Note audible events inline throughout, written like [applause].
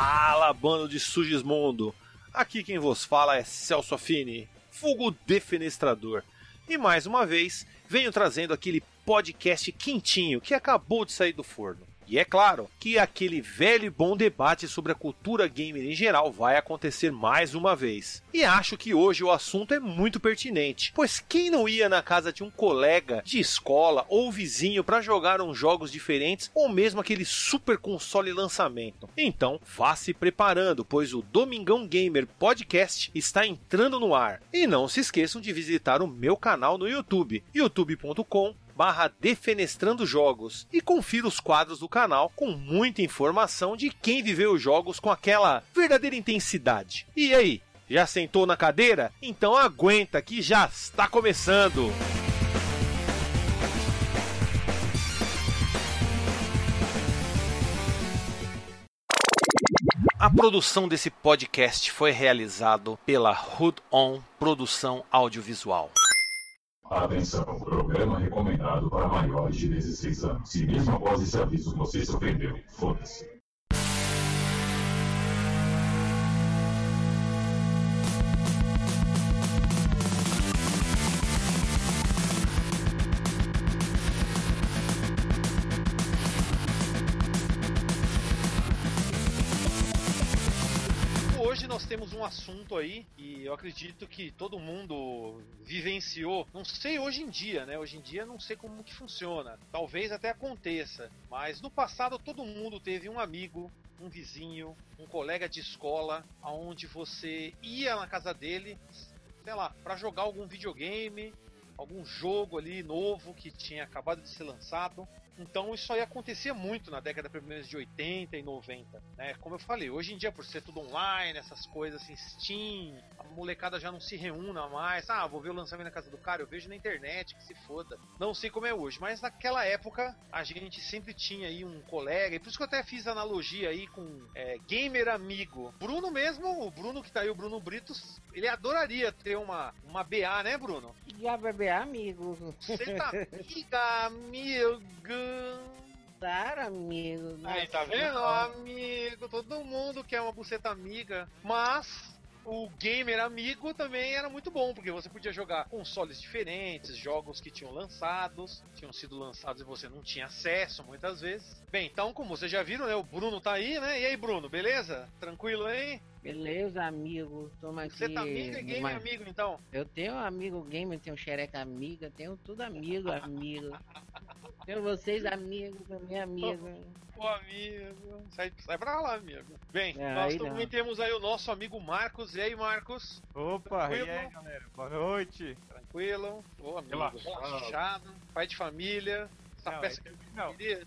Fala, bando de Sugismundo! Aqui quem vos fala é Celso Affini, Fugo Defenestrador. E mais uma vez, venho trazendo aquele podcast quentinho que acabou de sair do forno. E é claro que aquele velho e bom debate sobre a cultura gamer em geral vai acontecer mais uma vez. E acho que hoje o assunto é muito pertinente, pois quem não ia na casa de um colega de escola ou vizinho para jogar uns jogos diferentes ou mesmo aquele super console lançamento? Então, vá se preparando, pois o Domingão Gamer Podcast está entrando no ar. E não se esqueçam de visitar o meu canal no YouTube, youtube.com barra Defenestrando Jogos e confira os quadros do canal com muita informação de quem viveu os jogos com aquela verdadeira intensidade. E aí, já sentou na cadeira? Então aguenta que já está começando! A produção desse podcast foi realizado pela Hood On Produção Audiovisual. Atenção, programa recomendado para maiores de 16 anos. Se mesmo após esse aviso você se ofendeu, foda-se. Hoje nós temos um assunto aí eu acredito que todo mundo vivenciou. Não sei hoje em dia, né? Hoje em dia não sei como que funciona. Talvez até aconteça, mas no passado todo mundo teve um amigo, um vizinho, um colega de escola, aonde você ia na casa dele, sei lá, para jogar algum videogame, algum jogo ali novo que tinha acabado de ser lançado. Então isso aí acontecia muito na década pelo menos de 80 e 90, né? Como eu falei, hoje em dia por ser tudo online, essas coisas assim, Steam, a molecada já não se reúna mais. Ah, vou ver o lançamento na casa do cara, eu vejo na internet, que se foda. Não sei como é hoje, mas naquela época a gente sempre tinha aí um colega, e por isso que eu até fiz analogia aí com é, gamer amigo. Bruno mesmo, o Bruno que tá aí, o Bruno Britos, ele adoraria ter uma, uma BA, né, Bruno? Já bebê amigo. Você tá [laughs] amiga, amigo. Claro, amigo. Aí, tá vendo? Amigo, todo mundo quer uma buceta amiga. Mas o gamer amigo também era muito bom, porque você podia jogar consoles diferentes, jogos que tinham lançados, tinham sido lançados e você não tinha acesso muitas vezes. Bem, então, como vocês já viram, né? O Bruno tá aí, né? E aí, Bruno, beleza? Tranquilo aí? Beleza, amigo. Toma aqui. Você tá amigo e gamer amigo, então? Eu tenho amigo gamer, tenho xereca amiga, tenho tudo amigo, [laughs] amigo. Tenho vocês amigos, também amigo. Ô, amigo. Sai, sai pra lá, amigo. Bem, É, nós aí não. também temos aí o nosso amigo Marcos. E aí, Marcos? Opa, e Tranquilo? aí galera? Boa noite. Tranquilo? Ô, amigo. Relaxado. Relaxado. Pai de família. Essa Não, peça é que não. queria?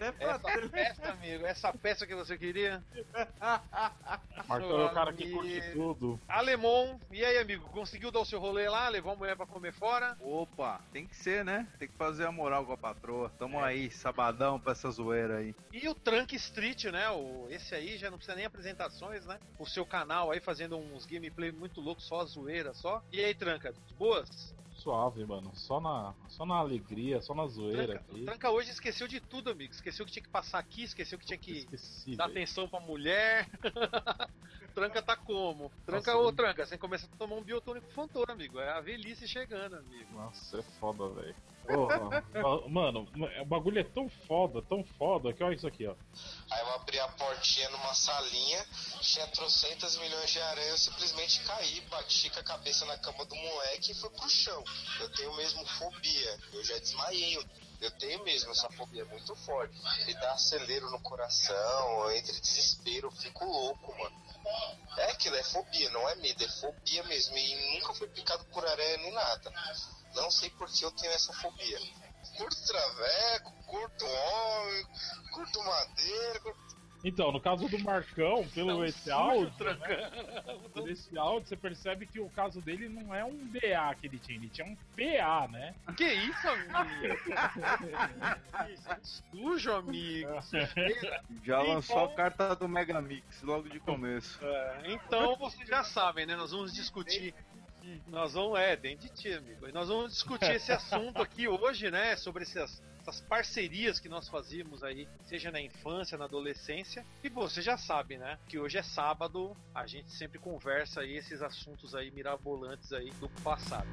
É pra Essa peça, amigo. Essa peça que você queria? [laughs] Marcão é o cara que curte tudo. Alemão. E aí, amigo? Conseguiu dar o seu rolê lá? Levou a mulher pra comer fora? Opa, tem que ser, né? Tem que fazer a moral com a patroa. Tamo É. aí, sabadão pra essa zoeira aí. E o Trunk Street, né? O, esse aí já não precisa nem apresentações, né? O seu canal aí fazendo uns gameplay muito loucos, só a zoeira, só. E aí, Tranca? Boas? Suave, mano. Só na, só na alegria, só na zoeira Tranca, aqui. Tranca hoje esqueceu de tudo, amigo. Esqueceu que tinha que passar aqui, esqueceu que tinha que Esqueci. dar velho. atenção pra mulher. [laughs] Tranca tá como? Tranca, Nossa, mano. Tranca, você começa a tomar um biotônico fontor, amigo. É a velhice chegando, amigo. Nossa, é foda, velho. Mano, o bagulho é tão foda, tão foda, que olha isso aqui, ó. Aí eu abri a portinha numa salinha, tinha trocentas milhões de aranhas, eu simplesmente caí, bati com a cabeça na cama do moleque e fui pro chão. Eu tenho mesmo fobia, eu já desmaiei. Eu, tenho mesmo essa fobia muito forte. Me dá acelero no coração, eu entro em desespero, eu fico louco, mano. É aquilo, é fobia, não é medo, é fobia mesmo. E nunca fui picado por aranha nem nada. Não sei por que eu tenho essa fobia. Curto traveco, curto homem, curto madeira, curto Então, no caso do Marcão, pelo Não, esse áudio, né, por esse áudio, você percebe que o caso dele não é um BA que ele tinha, ele tinha um PA, né? Que isso, amigo? [laughs] Sujo, amigo. [laughs] Já Então- lançou a carta do Megamix logo de começo. É, então vocês já sabem, né? Nós vamos discutir Nós vamos, é, dentro de ti, amigo. E nós vamos discutir esse assunto aqui hoje, né? Sobre essas, essas parcerias que nós fazíamos aí, seja na infância, na adolescência. E você já sabe, né? Que hoje é sábado, a gente sempre conversa aí esses assuntos aí mirabolantes aí do passado.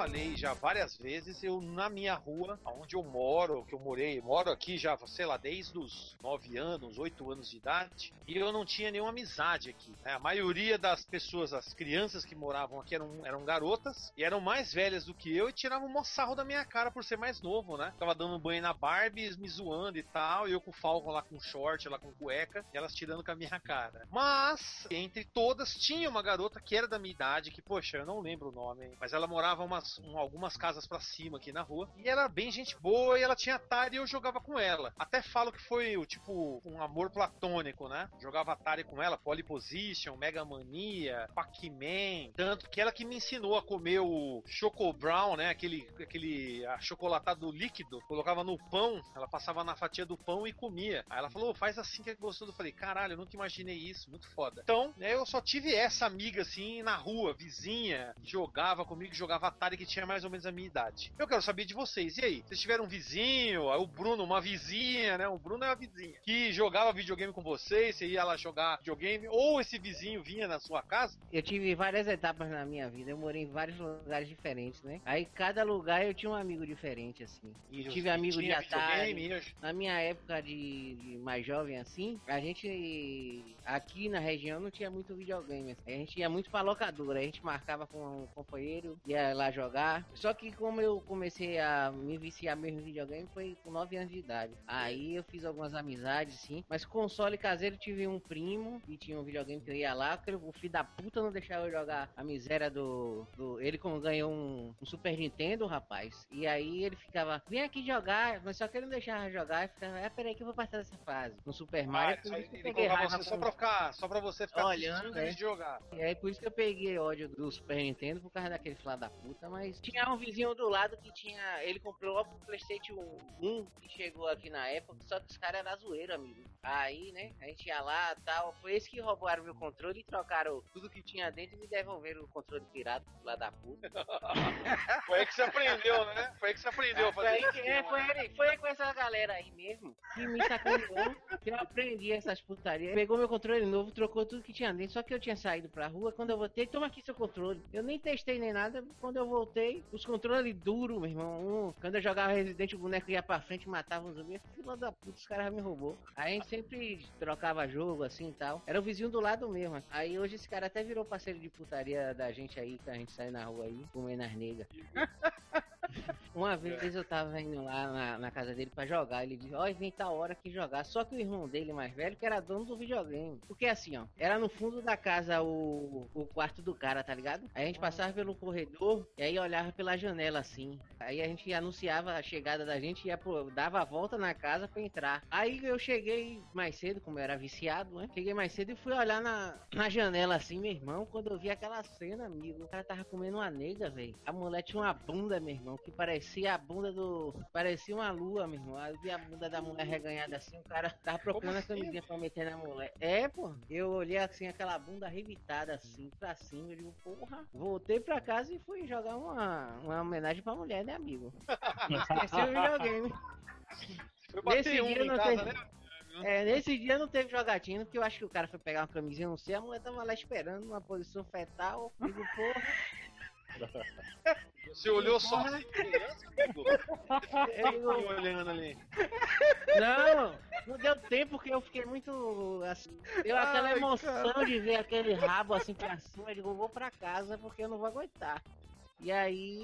Falei já várias vezes, eu na minha rua, onde eu moro, que eu morei, moro aqui já, sei lá, desde os 9 anos, 8 anos de idade, e eu não tinha nenhuma amizade aqui. né? A maioria das pessoas, as crianças que moravam aqui eram, eram garotas e eram mais velhas do que eu e tiravam um sarro da minha cara por ser mais novo, né? Tava dando banho na Barbie, me zoando e tal, e eu com o Falcon lá com short, lá com cueca, e elas tirando com a minha cara. Mas, entre todas, tinha uma garota que era da minha idade, que, poxa, eu não lembro o nome, mas ela morava umas, um- algumas casas pra cima aqui na rua, e era bem gente boa, e ela tinha Atari e eu jogava com ela. Até falo que foi, tipo, um amor platônico, né? Jogava Atari com ela, Polyposition, Mega Mania, Pac-Man, tanto que ela que me ensinou a comer o Choco Brown, né? Aquele, aquele achocolatado líquido, colocava no pão, ela passava na fatia do pão e comia. Aí ela falou, faz assim que é gostoso. Eu falei, caralho, eu nunca imaginei isso, muito foda. Então, né, eu só tive essa amiga assim na rua, vizinha, jogava comigo, jogava Atari, que tinha mais ou menos a minha idade. Eu quero saber de vocês, e aí? Vocês tiveram um vizinho, o Bruno, uma vizinha, né? O Bruno é uma vizinha, que jogava videogame com vocês, você ia lá jogar videogame, ou esse vizinho vinha na sua casa? Eu tive várias etapas na minha vida, eu morei em vários lugares diferentes, né? Aí cada lugar eu tinha um amigo diferente, assim. E Tive e amigo de Atari. eu- Na minha época de, de mais jovem assim, a gente aqui na região não tinha muito videogame. assim. A gente ia muito pra locadora, a gente marcava com um companheiro, ia lá jogar. Só que como eu comecei a me viciar mesmo em videogame foi com 9 anos de idade. Aí eu fiz algumas amizades, sim. Mas console caseiro tive um primo que tinha um videogame que eu ia lá, que o filho da puta não deixava eu jogar a miséria do. do ele como ganhou um, um Super Nintendo, rapaz. E aí ele ficava, vem aqui jogar, mas só que ele não deixava jogar. E ficava, é, peraí que eu vou passar dessa fase. No Super Ah, Mario, isso aí, ele colocava você só pra ficar, só pra você ficar Olhando, né? antes de jogar. e aí por isso que eu peguei ódio do Super Nintendo por causa daquele filho da puta, mas tinha um vizinho do lado que tinha. Ele comprou logo o Playstation 1 que chegou aqui na época, só que os caras eram zoeiro, amigo. Aí, né, a gente ia lá tal. Foi esse que roubaram meu controle e trocaram tudo que tinha dentro e me devolveram o controle pirata lá da puta. [laughs] Foi aí que você aprendeu, né? Foi aí que você aprendeu a Foi fazer aí isso. que, é, foi, ele, foi com essa galera aí mesmo que me sacaneou, que eu aprendi essas putarias. Pegou meu controle novo, trocou tudo que tinha dentro, só que eu tinha saído pra rua. Quando eu voltei, toma aqui seu controle. Eu nem testei nem nada. Quando eu voltei, os controles duros, meu irmão. Um, quando eu jogava Resident, o boneco ia pra frente matava um zumbi. Filho da puta, os caras me roubou. Aí a gente sempre trocava jogo assim e tal. Era o vizinho do lado mesmo. Aí hoje esse cara até virou parceiro de putaria da gente aí, que a gente sai na rua aí, comendo as negas. [laughs] Uma vez eu tava indo lá na, na casa dele pra jogar. Ele disse: Ó, vem tal hora que jogar. Só que o irmão dele, mais velho, que era dono do videogame. Porque assim, ó, era no fundo da casa o, o quarto do cara, tá ligado? Aí a gente passava pelo corredor e aí olhava pela janela assim. Aí a gente anunciava a chegada da gente e dava a volta na casa pra entrar. Aí eu cheguei mais cedo, como eu era viciado, né? Cheguei mais cedo e fui olhar na, na janela assim, meu irmão. Quando eu vi aquela cena, amigo, o cara tava comendo uma nega, velho. A mulher tinha uma bunda, meu irmão, que parecia a bunda do. Parecia uma lua, meu irmão. Eu vi a bunda da mulher reganhada assim, o cara tava procurando a camisinha pra meter na mulher. É, pô. Eu olhei assim, aquela bunda arrebitada assim, pra cima. Eu digo, porra. Voltei pra casa e fui jogar uma, uma homenagem pra mulher, né, amigo? Esqueci o videogame. Bater Nesse um dia não casa, teve- né? É, nesse dia não teve jogatina, porque eu acho que o cara foi pegar uma camisinha, não sei, a mulher tava lá esperando numa posição fetal. Digo, porra. Você olhou só assim, criança, amigo? Eu digo, E olhando ali. Não, não deu tempo porque eu fiquei muito assim. Deu aquela Ai, emoção de ver aquele rabo assim pra cima. Eu digo, vou pra casa porque eu não vou aguentar. E aí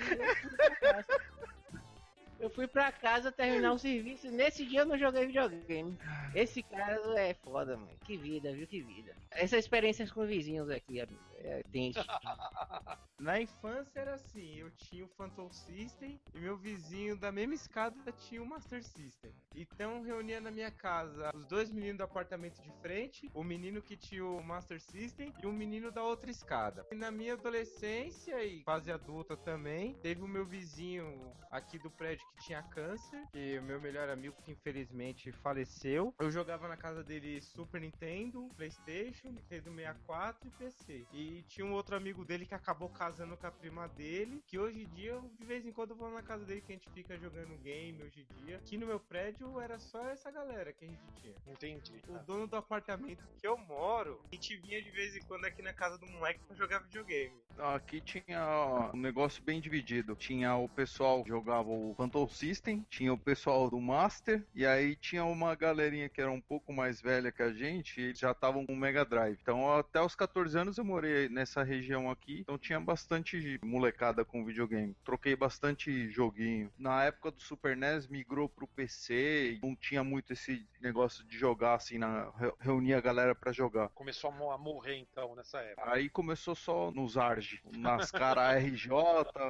eu fui pra casa. Terminar o serviço. Nesse dia eu não joguei videogame. Esse caso é foda, mano. Que vida, viu? Que vida. Essas experiências com vizinhos aqui, amigo. É, tem [laughs] Na infância era assim, eu tinha o Phantom System e meu vizinho da mesma escada tinha o Master System. Então reunia na minha casa os dois meninos do apartamento de frente, o menino que tinha o Master System e o menino da outra escada. E na minha adolescência e fase adulta também, teve o meu vizinho aqui do prédio que tinha câncer, e o meu melhor amigo que infelizmente faleceu. Eu jogava na casa dele Super Nintendo, PlayStation, Nintendo 64 e PC. E tinha um outro amigo dele que acabou casando com a prima dele, que hoje em dia, de vez em quando, eu vou na casa dele que a gente fica jogando game hoje em dia. Aqui no meu prédio era só essa galera que a gente tinha. Entendi. O dono do apartamento que eu moro, a gente vinha de vez em quando aqui na casa do moleque pra jogar videogame. Aqui tinha um negócio bem dividido. Tinha o pessoal que jogava o Phantom System, tinha o pessoal do Master, e aí tinha uma galerinha que era um pouco mais velha que a gente, e eles já estavam com o Mega Drive. Então até os 14 anos eu morei nessa região aqui, então tinha bastante molecada com videogame. Troquei bastante joguinho. Na época do Super NES migrou pro PC, e não tinha muito esse negócio de jogar assim, na, re- reunir a galera pra jogar. Começou a mo- a morrer então nessa época. Aí começou só nos ARG, nas caras [laughs] RJ,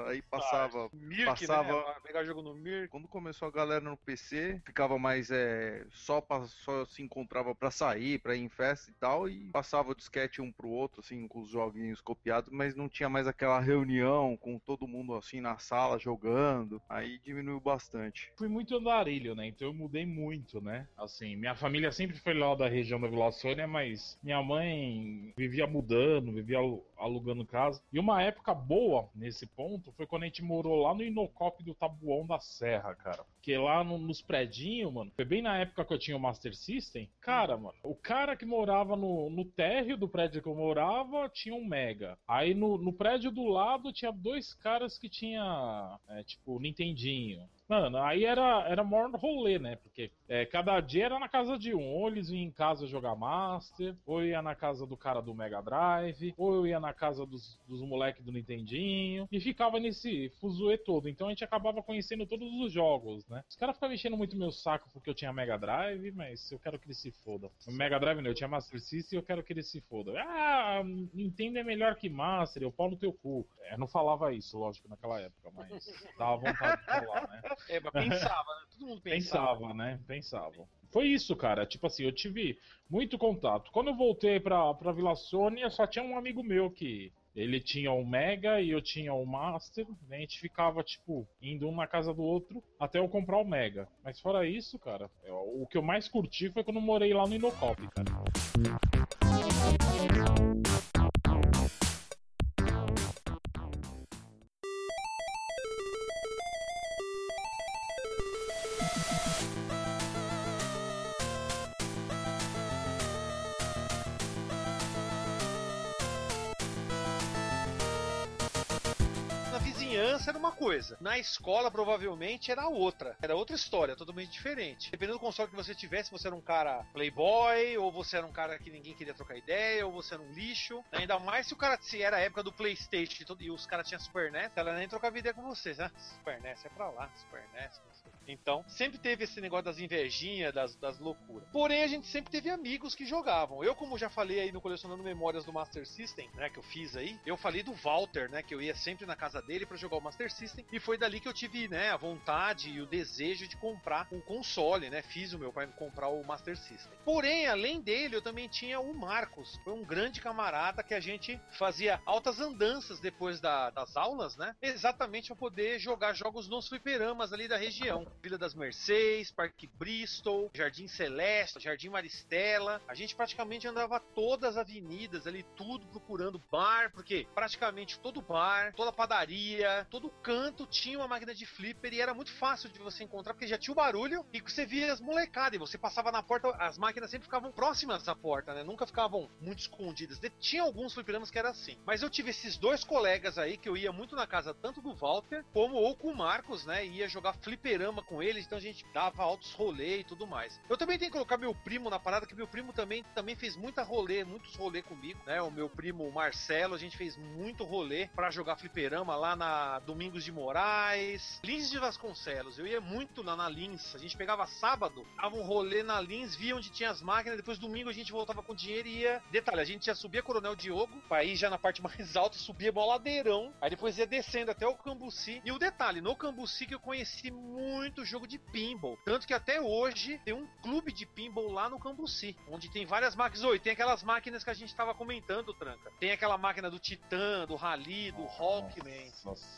aí passava. Mirk, passava- né? Pegar jogo no Mirk. Quando começou a galera no PC, ficava mais é, só pra, só se encontrava pra sair, pra ir em festa e tal, e passava o disquete um pro outro, assim, com os joguinhos copiados, mas não tinha mais aquela reunião com todo mundo assim na sala jogando. Aí diminuiu bastante. Fui muito andarilho, né? Então eu mudei muito, né? Assim, minha família sempre foi lá da região da Vila Sônia, mas minha mãe vivia mudando, vivia alu- alugando casa. E uma época boa nesse ponto foi quando a gente morou lá no Inocop do Tabuão da Serra, cara. Porque lá no- nos predinhos, mano, foi bem na época que eu tinha o Master System. Cara, mano, o cara que morava no, no térreo do prédio que eu morava tinha um Mega. Aí no, no prédio do lado tinha dois caras que tinha, é, tipo, Nintendinho. Mano, aí era, era maior rolê, né? Porque é, cada dia era na casa de um. Ou eles vinham em casa jogar Master, ou eu ia na casa do cara do Mega Drive, ou eu ia na casa dos, dos moleques do Nintendinho. E ficava nesse fuzuê todo. Então a gente acabava conhecendo todos os jogos, né? Os caras ficavam enchendo muito meu saco porque eu tinha Mega Drive, mas eu quero que eles se fodam. Mega Drive não, eu tinha Master System e eu quero que eles se fodam. Ah, Nintendo é melhor que Master, eu pau no teu cu. É, não falava isso, lógico, naquela época, mas dava vontade de falar, né? É, mas pensava, né? Todo mundo pensava. Pensava, né? Pensava. Foi isso, cara. Tipo assim, eu tive muito contato. Quando eu voltei pra, pra Vila Sônia, só tinha um amigo meu que. Ele tinha o Mega e eu tinha o Master. né? A gente ficava, tipo, indo um na casa do outro até eu comprar o Mega. Mas fora isso, cara, eu- o que eu mais curti foi quando eu morei lá no Inocop, cara. Coisa. Na escola, provavelmente, era outra. Era outra história, totalmente diferente. Dependendo do console que você tivesse, você era um cara playboy, ou você era um cara que ninguém queria trocar ideia, ou você era um lixo. Ainda mais se o cara se era a época do Playstation e, os caras tinham Super NES, ela nem trocava ideia com vocês, né? Super NES é pra lá, Super NES. Então, sempre teve esse negócio das invejinhas, das, das loucuras. Porém, a gente sempre teve amigos que jogavam. Eu, como já falei aí no Colecionando Memórias do Master System, né, que eu fiz aí, eu falei do Walter, né, que eu ia sempre na casa dele pra jogar o Master System, e foi dali que eu tive, né, a vontade e o desejo de comprar um console, né, fiz o meu pai comprar o Master System. Porém, além dele, eu também tinha o Marcos, foi um grande camarada que a gente fazia altas andanças depois da- das aulas, né, exatamente para poder jogar jogos nos fliperamas ali da região. Vila das Mercês, Parque Bristol, Jardim Celeste, Jardim Maristela. A gente praticamente andava todas as avenidas ali, tudo procurando bar, porque praticamente todo bar, toda padaria, todo canto tinha uma máquina de flipper e era muito fácil de você encontrar, porque já tinha o barulho e você via as molecadas e você passava na porta, as máquinas sempre ficavam próximas da porta, né? Nunca ficavam muito escondidas. Tinha alguns fliperamas que era assim. Mas eu tive esses dois colegas aí que eu ia muito na casa tanto do Walter como ou com o Marcos, né? Ia jogar fliperama com eles, então a gente dava altos rolê e tudo mais. Eu também tenho que colocar meu primo na parada, que meu primo também, também fez muita rolê, muitos rolê comigo, né? O meu primo Marcelo, a gente fez muito rolê pra jogar fliperama lá na Domingos de Moraes, Lins de Vasconcelos. Eu ia muito lá na Lins, a gente pegava sábado, dava um rolê na Lins, via onde tinha as máquinas, depois domingo a gente voltava com dinheiro e ia. Detalhe, a gente já subia Coronel Diogo, aí já na parte mais [laughs] alta subia mó ladeirão, aí depois ia descendo até o Cambuci. E o detalhe, no Cambuci que eu conheci muito jogo de pinball. Tanto que até hoje tem um clube de pinball lá no Cambuci, onde tem várias máquinas. Oi, tem aquelas máquinas que a gente tava comentando, Tranca. Tem aquela máquina do Titã, do Rally, do Rockman.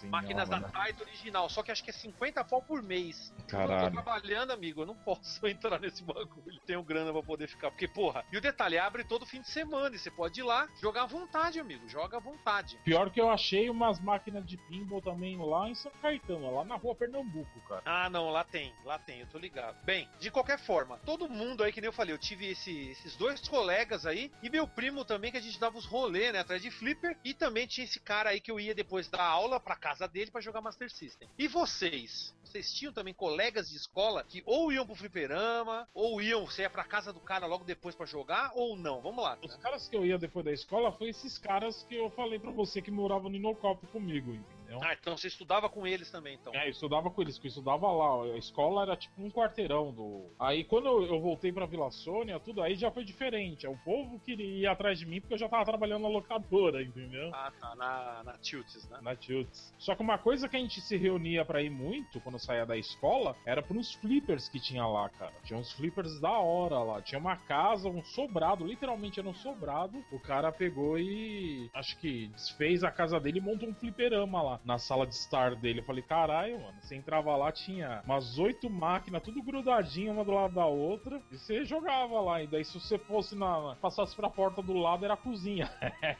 Máquinas da Taito original, só que acho que é 50 pau por mês. Eu tô Caralho. trabalhando, amigo, eu não posso [laughs] entrar nesse bagulho. Tenho grana pra poder ficar. Porque, porra, e o detalhe, abre todo fim de semana e você pode ir lá jogar à vontade, amigo. Joga à vontade. Pior que eu achei umas máquinas de pinball também lá em São Caetano, lá na rua Pernambuco, cara. Ah, não, lá tem, lá tem, eu tô ligado. Bem, de qualquer forma, todo mundo aí, que nem eu falei, eu tive esse- esses dois colegas aí, e meu primo também, que a gente dava os rolê, né, atrás de flipper, e também tinha esse cara aí que eu ia depois da aula pra casa dele pra jogar Master System. E vocês? Vocês tinham também colegas de escola que ou iam pro fliperama, ou iam, você ia pra casa do cara logo depois pra jogar, ou não? Vamos lá. Os caras que eu ia depois da escola foi esses caras que eu falei pra você que moravam no Inocop comigo, entendeu? Ah, então você estudava com eles também, então. É, eu estudava com eles, que eu estudava lá. A escola era tipo um quarteirão do. Aí quando eu, eu voltei pra Vila Sônia, tudo aí já foi diferente. O povo queria ir atrás de mim porque eu já tava trabalhando na locadora, entendeu? Ah, tá, na, na Tilts, né? Na Tilts. Só que uma coisa que a gente se reunia pra ir muito quando saía da escola era pros flippers que tinha lá, cara. Tinha uns flippers da hora lá. Tinha uma casa, um sobrado, literalmente era um sobrado. O cara pegou e acho que desfez a casa dele e montou um fliperama lá na sala de estar dele. Eu falei, caralho, mano. Você entrava lá, tinha umas oito máquinas, tudo grudadinho uma do lado da outra. E você jogava lá. E daí, se você fosse na. passasse pra porta do lado, era a cozinha. [laughs]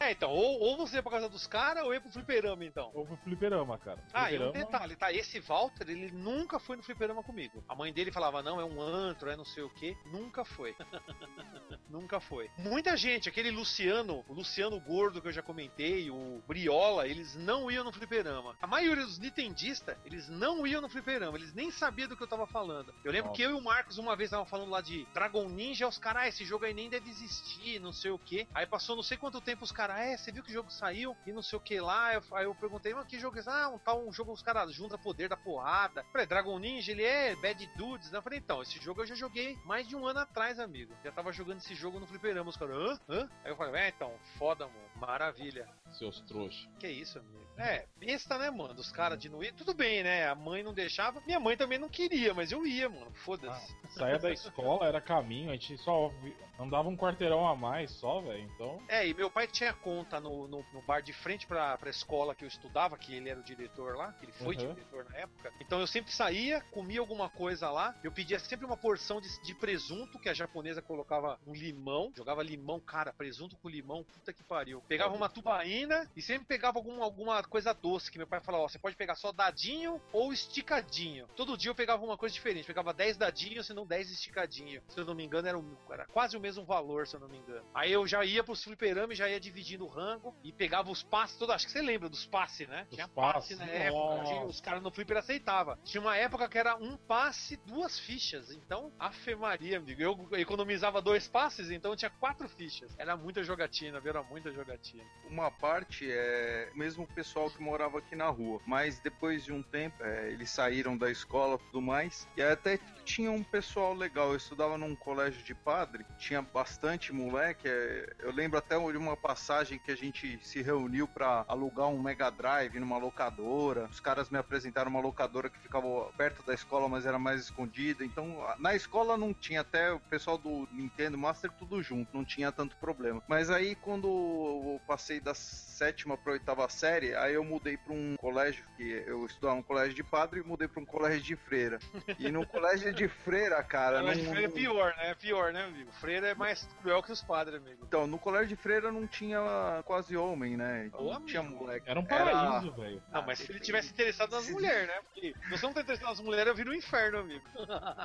É, então, ou, ou você ia pra casa dos caras, ou ia pro fliperama, então. Ou pro fliperama, cara. Ah, e um Fliperama- detalhe, tá? Esse Walter, ele nunca foi no fliperama comigo. A mãe dele falava, não, é um antro, é não sei o que. Nunca foi. [laughs] nunca foi. Muita gente, aquele Luciano, o Luciano Gordo que eu já comentei, o Briola, eles não iam no fliperama. A maioria dos nintendistas, eles não iam no fliperama, eles nem sabiam do que eu tava falando. Eu lembro Nossa. que eu e o Marcos uma vez estavam falando lá de Dragon Ninja, os caras, ah, esse jogo aí nem deve existir, não sei o que. Aí passou não sei quanto tempo, os caras, é, você viu que o jogo saiu e não sei o que lá. Eu- aí eu perguntei, mas que jogo é esse? Ah, um tal um jogo os caras juntam poder da porrada. Eu Falei, Dragon Ninja, ele é Bad Dudes, né? Eu falei, então, esse jogo eu já joguei mais de um ano atrás, amigo. Já tava jogando esse jogo no fliperama, os caras, hã? Hã? Aí eu falei, é, então, foda, mano, maravilha. Seus trouxas. Que isso, amigo? É, besta, né, mano? Os caras de não ir. Tudo bem, né? A mãe não deixava. Minha mãe também não queria, mas eu ia, mano. Foda-se. Saía da escola, era caminho, a gente só andava um quarteirão a mais só, velho. Então, É, e meu pai tinha conta no, no, no bar de frente pra, pra escola que eu estudava, que ele era o diretor lá, ele foi Uhum. diretor na época. Então eu sempre saía, comia alguma coisa lá, eu pedia sempre uma porção de, de presunto, que a japonesa colocava um limão, jogava limão, cara, presunto com limão, puta que pariu. Pegava uma tubaína e sempre pegava algum, alguma coisa doce, que meu pai falava, ó, você pode pegar só dadinho ou esticadinho. Todo dia eu pegava uma coisa diferente, pegava 10 dadinhos, senão 10 esticadinho. Se eu não me engano, era, um- era quase o mesmo valor, se eu não me engano. Aí eu já ia pros fliperama e já ia dividindo o rango e pegava os passes todos. Acho que você lembra dos passes, né? Dos Tinha passe passes, na época. tinha- os caras no flipper aceitavam. Tinha uma época que era um passe, duas fichas. Então, Afe Maria, amigo. Eu economizava dois passes, então eu tinha quatro fichas. Era muita jogatina, viu? Era muita jogatina. Uma parte é mesmo pessoal que morava aqui na rua, mas depois de um tempo é, eles saíram da escola e tudo mais, e até tinha um pessoal legal. Eu estudava num colégio de padre, tinha bastante moleque. é, eu lembro até de uma passagem que a gente se reuniu pra alugar um Mega Drive numa locadora. Os caras me apresentaram uma locadora que ficava perto da escola, mas era mais escondida. Então na escola não tinha, até o pessoal do Nintendo Master tudo junto, não tinha tanto problema. Mas aí quando eu passei da sétima pra oitava série, aí eu mudei pra um colégio que eu estudava um colégio de padre e mudei pra um colégio de freira. E no [laughs] colégio de freira, cara, não, freira é pior, né? É pior, né, amigo? Freira é mais cruel que os padres, amigo. então, no colégio de freira não tinha quase homem, né? Então, Ô, não tinha moleque. era um paraíso, velho. Não, Ah, mas se ele tivesse interessado nas mulheres, né? Porque se você não tá interessado nas mulheres, eu viro um inferno, amigo.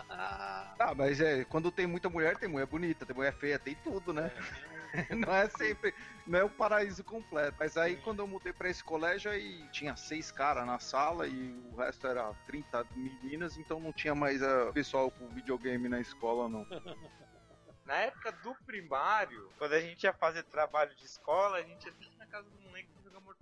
Ah, mas é, quando tem muita mulher, tem mulher bonita, tem mulher feia, tem tudo, né? [laughs] não é sempre, não é o paraíso completo. Mas aí quando eu mudei pra esse colégio, aí tinha seis caras na sala e o resto era 30 meninas, então não tinha mais uh, pessoal com videogame na escola, não. [laughs] Na época do primário, quando a gente ia fazer trabalho de escola, a gente ia sempre na casa do moleque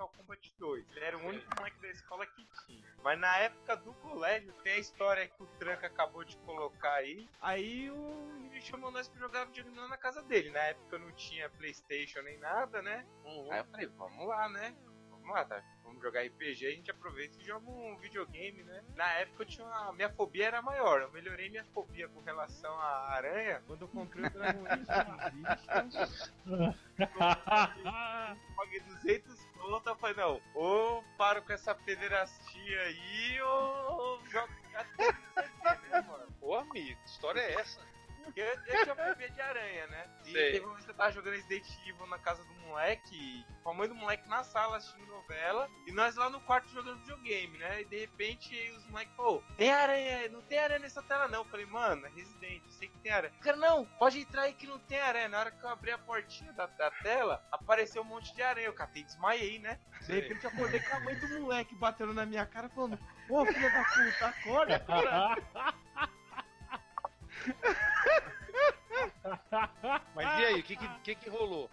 Mortal Kombat 2. Ele era o único moleque da escola que tinha. Mas na época do colégio, tem a história que o Tranca acabou de colocar aí. Aí o ele chamou nós pra jogar videogame na casa dele. Na época não tinha Playstation nem nada, né? Aí eu falei, vamos lá, né? Vamos lá, tá? Vamos jogar RPG, a gente aproveita e joga um videogame, né? Na época eu tinha uma... minha fobia era maior. Eu melhorei minha fobia com relação à aranha quando eu comprei o Dragon Age Paguei 200 conto, eu falei, não, ou paro com essa pederastia aí, ou jogo? Ô amigo, que história é essa? Porque eu, eu tinha fobia de aranha, né? E Sei. teve uma vez que eu tava jogando Resident Evil na casa do moleque, com a mãe do moleque na sala assistindo novela, e nós lá no quarto jogando videogame, né? E de repente os moleques falaram, tem aranha, não tem aranha nessa tela não. Eu falei, mano, é Resident, eu sei que tem aranha. Cara, não, pode entrar aí que não tem aranha. Na hora que eu abri a portinha da, da tela, apareceu um monte de aranha. Eu catei e desmaiei, né? De repente eu acordei com a mãe do moleque batendo na minha cara, falando, ô filha da puta, acorda, cara. [laughs] Mas e aí, o que que, que que rolou?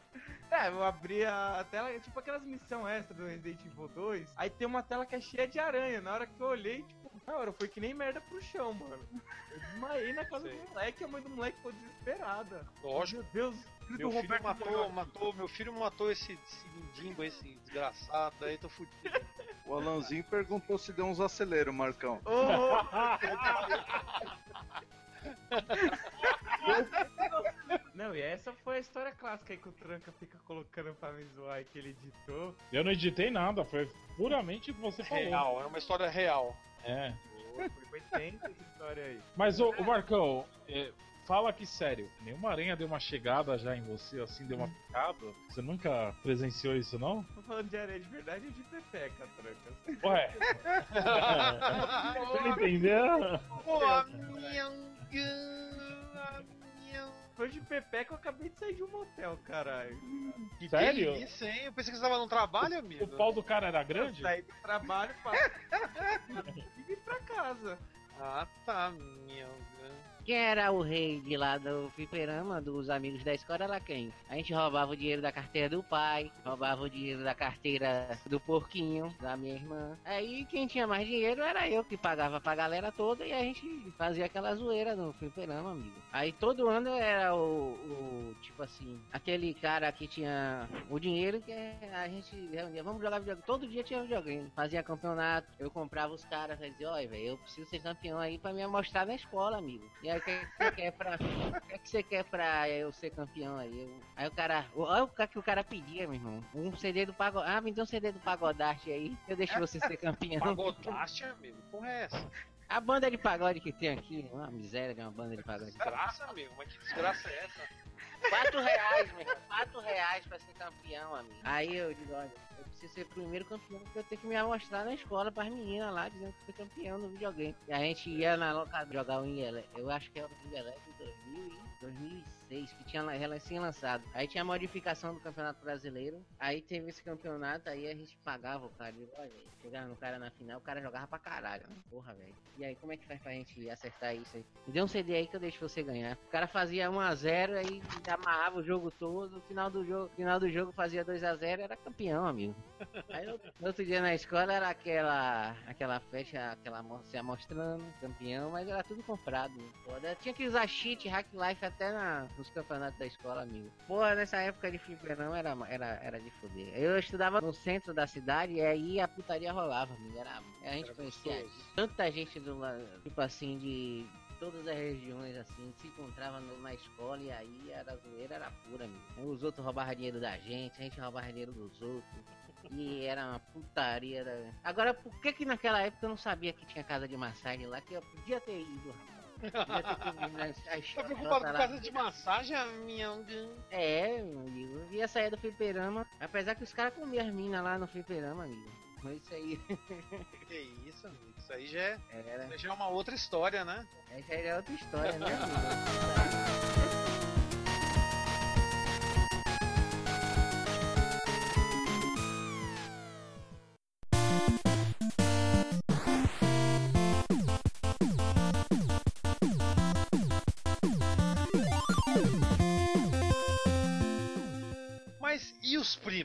É, eu abri a tela, é tipo aquelas missões extra do Resident Evil 2. Aí tem uma tela que é cheia de aranha. Na hora que eu olhei, tipo, na hora foi que nem merda pro chão, mano. Eu desmaiei na casa Sei. do moleque e a mãe do moleque ficou desesperada. Lógico. Meu Deus, filho Meu do filho Roberto matou, matou, meu filho matou esse, esse esse desgraçado, aí tô fudido. O Alanzinho perguntou se deu uns aceleros, Marcão. Ô, [laughs] Não, e essa foi a história clássica aí que o Tranca fica colocando pra me zoar que ele editou. Eu não editei nada, foi puramente o que você falou. Real, é uma história real. É. Foi, foi tensa essa história aí. Mas, ô, ô Marcão, é, fala aqui sério. Nenhuma aranha deu uma chegada já em você, assim, deu uma picada? Você nunca presenciou isso, não? Tô falando de areia de verdade ou de pepeca, Tranca? Ué. [laughs] Você entendeu? Pô, minha... Foi de pepeca, eu acabei de sair de um motel, caralho. Que Sério? delícia, hein? Eu pensei que você tava num trabalho, amigo. O pau do cara era grande? Saí do trabalho pra... e [laughs] vim pra casa. Ah, tá, minha... Quem era o rei de lá do fliperama, dos amigos da escola, era quem? A gente roubava o dinheiro da carteira do pai, roubava o dinheiro da carteira do porquinho, da minha irmã. Aí quem tinha mais dinheiro era eu, que pagava pra galera toda e a gente fazia aquela zoeira no fliperama, amigo. Aí todo ano era o, o, tipo assim, aquele cara que tinha o dinheiro que a gente reunia, vamos jogar videogame. Todo dia tinha videogame. Fazia campeonato, eu comprava os caras, dizia, olha, velho, eu preciso ser campeão aí pra me mostrar na escola, amigo. E o que, você quer pra. O que, que você quer pra eu ser campeão aí? Eu- aí o cara. Olha o que o cara pedia, meu irmão. Um CD do Pagodarte. Ah, me dê um CD do Pagodarte aí. Eu deixo [laughs] você ser campeão. Pagodaste, amigo? Porra é essa? A banda de pagode que tem aqui, uma miséria de uma banda de pagode. Desgraça, amigo. Mas que desgraça é essa? Quatro reais, meu irmão. Quatro reais pra ser campeão, amigo. Aí eu digo, olha, eu preciso ser o primeiro campeão porque eu tenho que me amostrar na escola pras meninas lá, dizendo que fui campeão no videogame. E a gente ia na locadora jogar o Ingelé. Eu acho que era o Ingelé de 2000 e 2006, que tinha recém-lançado. Aí tinha a modificação do Campeonato Brasileiro. Aí teve esse campeonato, aí a gente pagava o cara. Velho, chegava no cara na final, o cara jogava pra caralho. né? Porra, velho. E aí, como é que faz pra gente acertar isso aí? Me dê um CD aí que eu deixo você ganhar. O cara fazia 1x0 aí amarrava o jogo todo. No final do jogo, final do jogo fazia 2x0 era campeão, amigo. Aí no, outro dia na escola era aquela aquela festa, aquela se amostrando, campeão, mas era tudo comprado. Foda. Tinha que usar cheat, hack life até na, nos campeonatos da escola, amigo. Porra, nessa época de fliperão era, era, era de foder. Eu estudava no centro da cidade e aí a putaria rolava, amigo. Era, a gente Era conhecia gostoso. tanta gente do la- tipo assim de todas as regiões assim se encontrava na escola e aí era zoeira era pura amigo. os outros roubavam dinheiro da gente a gente roubava dinheiro dos outros e era uma putaria da... agora por que que naquela época eu não sabia que tinha casa de massagem lá que eu podia ter ido rapaz [laughs] Tá preocupado com casa de massagem, minha... É, meu amigo. Eu ia sair do fliperama. Apesar que os caras comiam as minas lá no fliperama, amigo. Mas isso aí [laughs] Que isso, amigo? Isso aí já é, era. já é uma outra história, né? Essa aí é outra história, né, amigo? [laughs]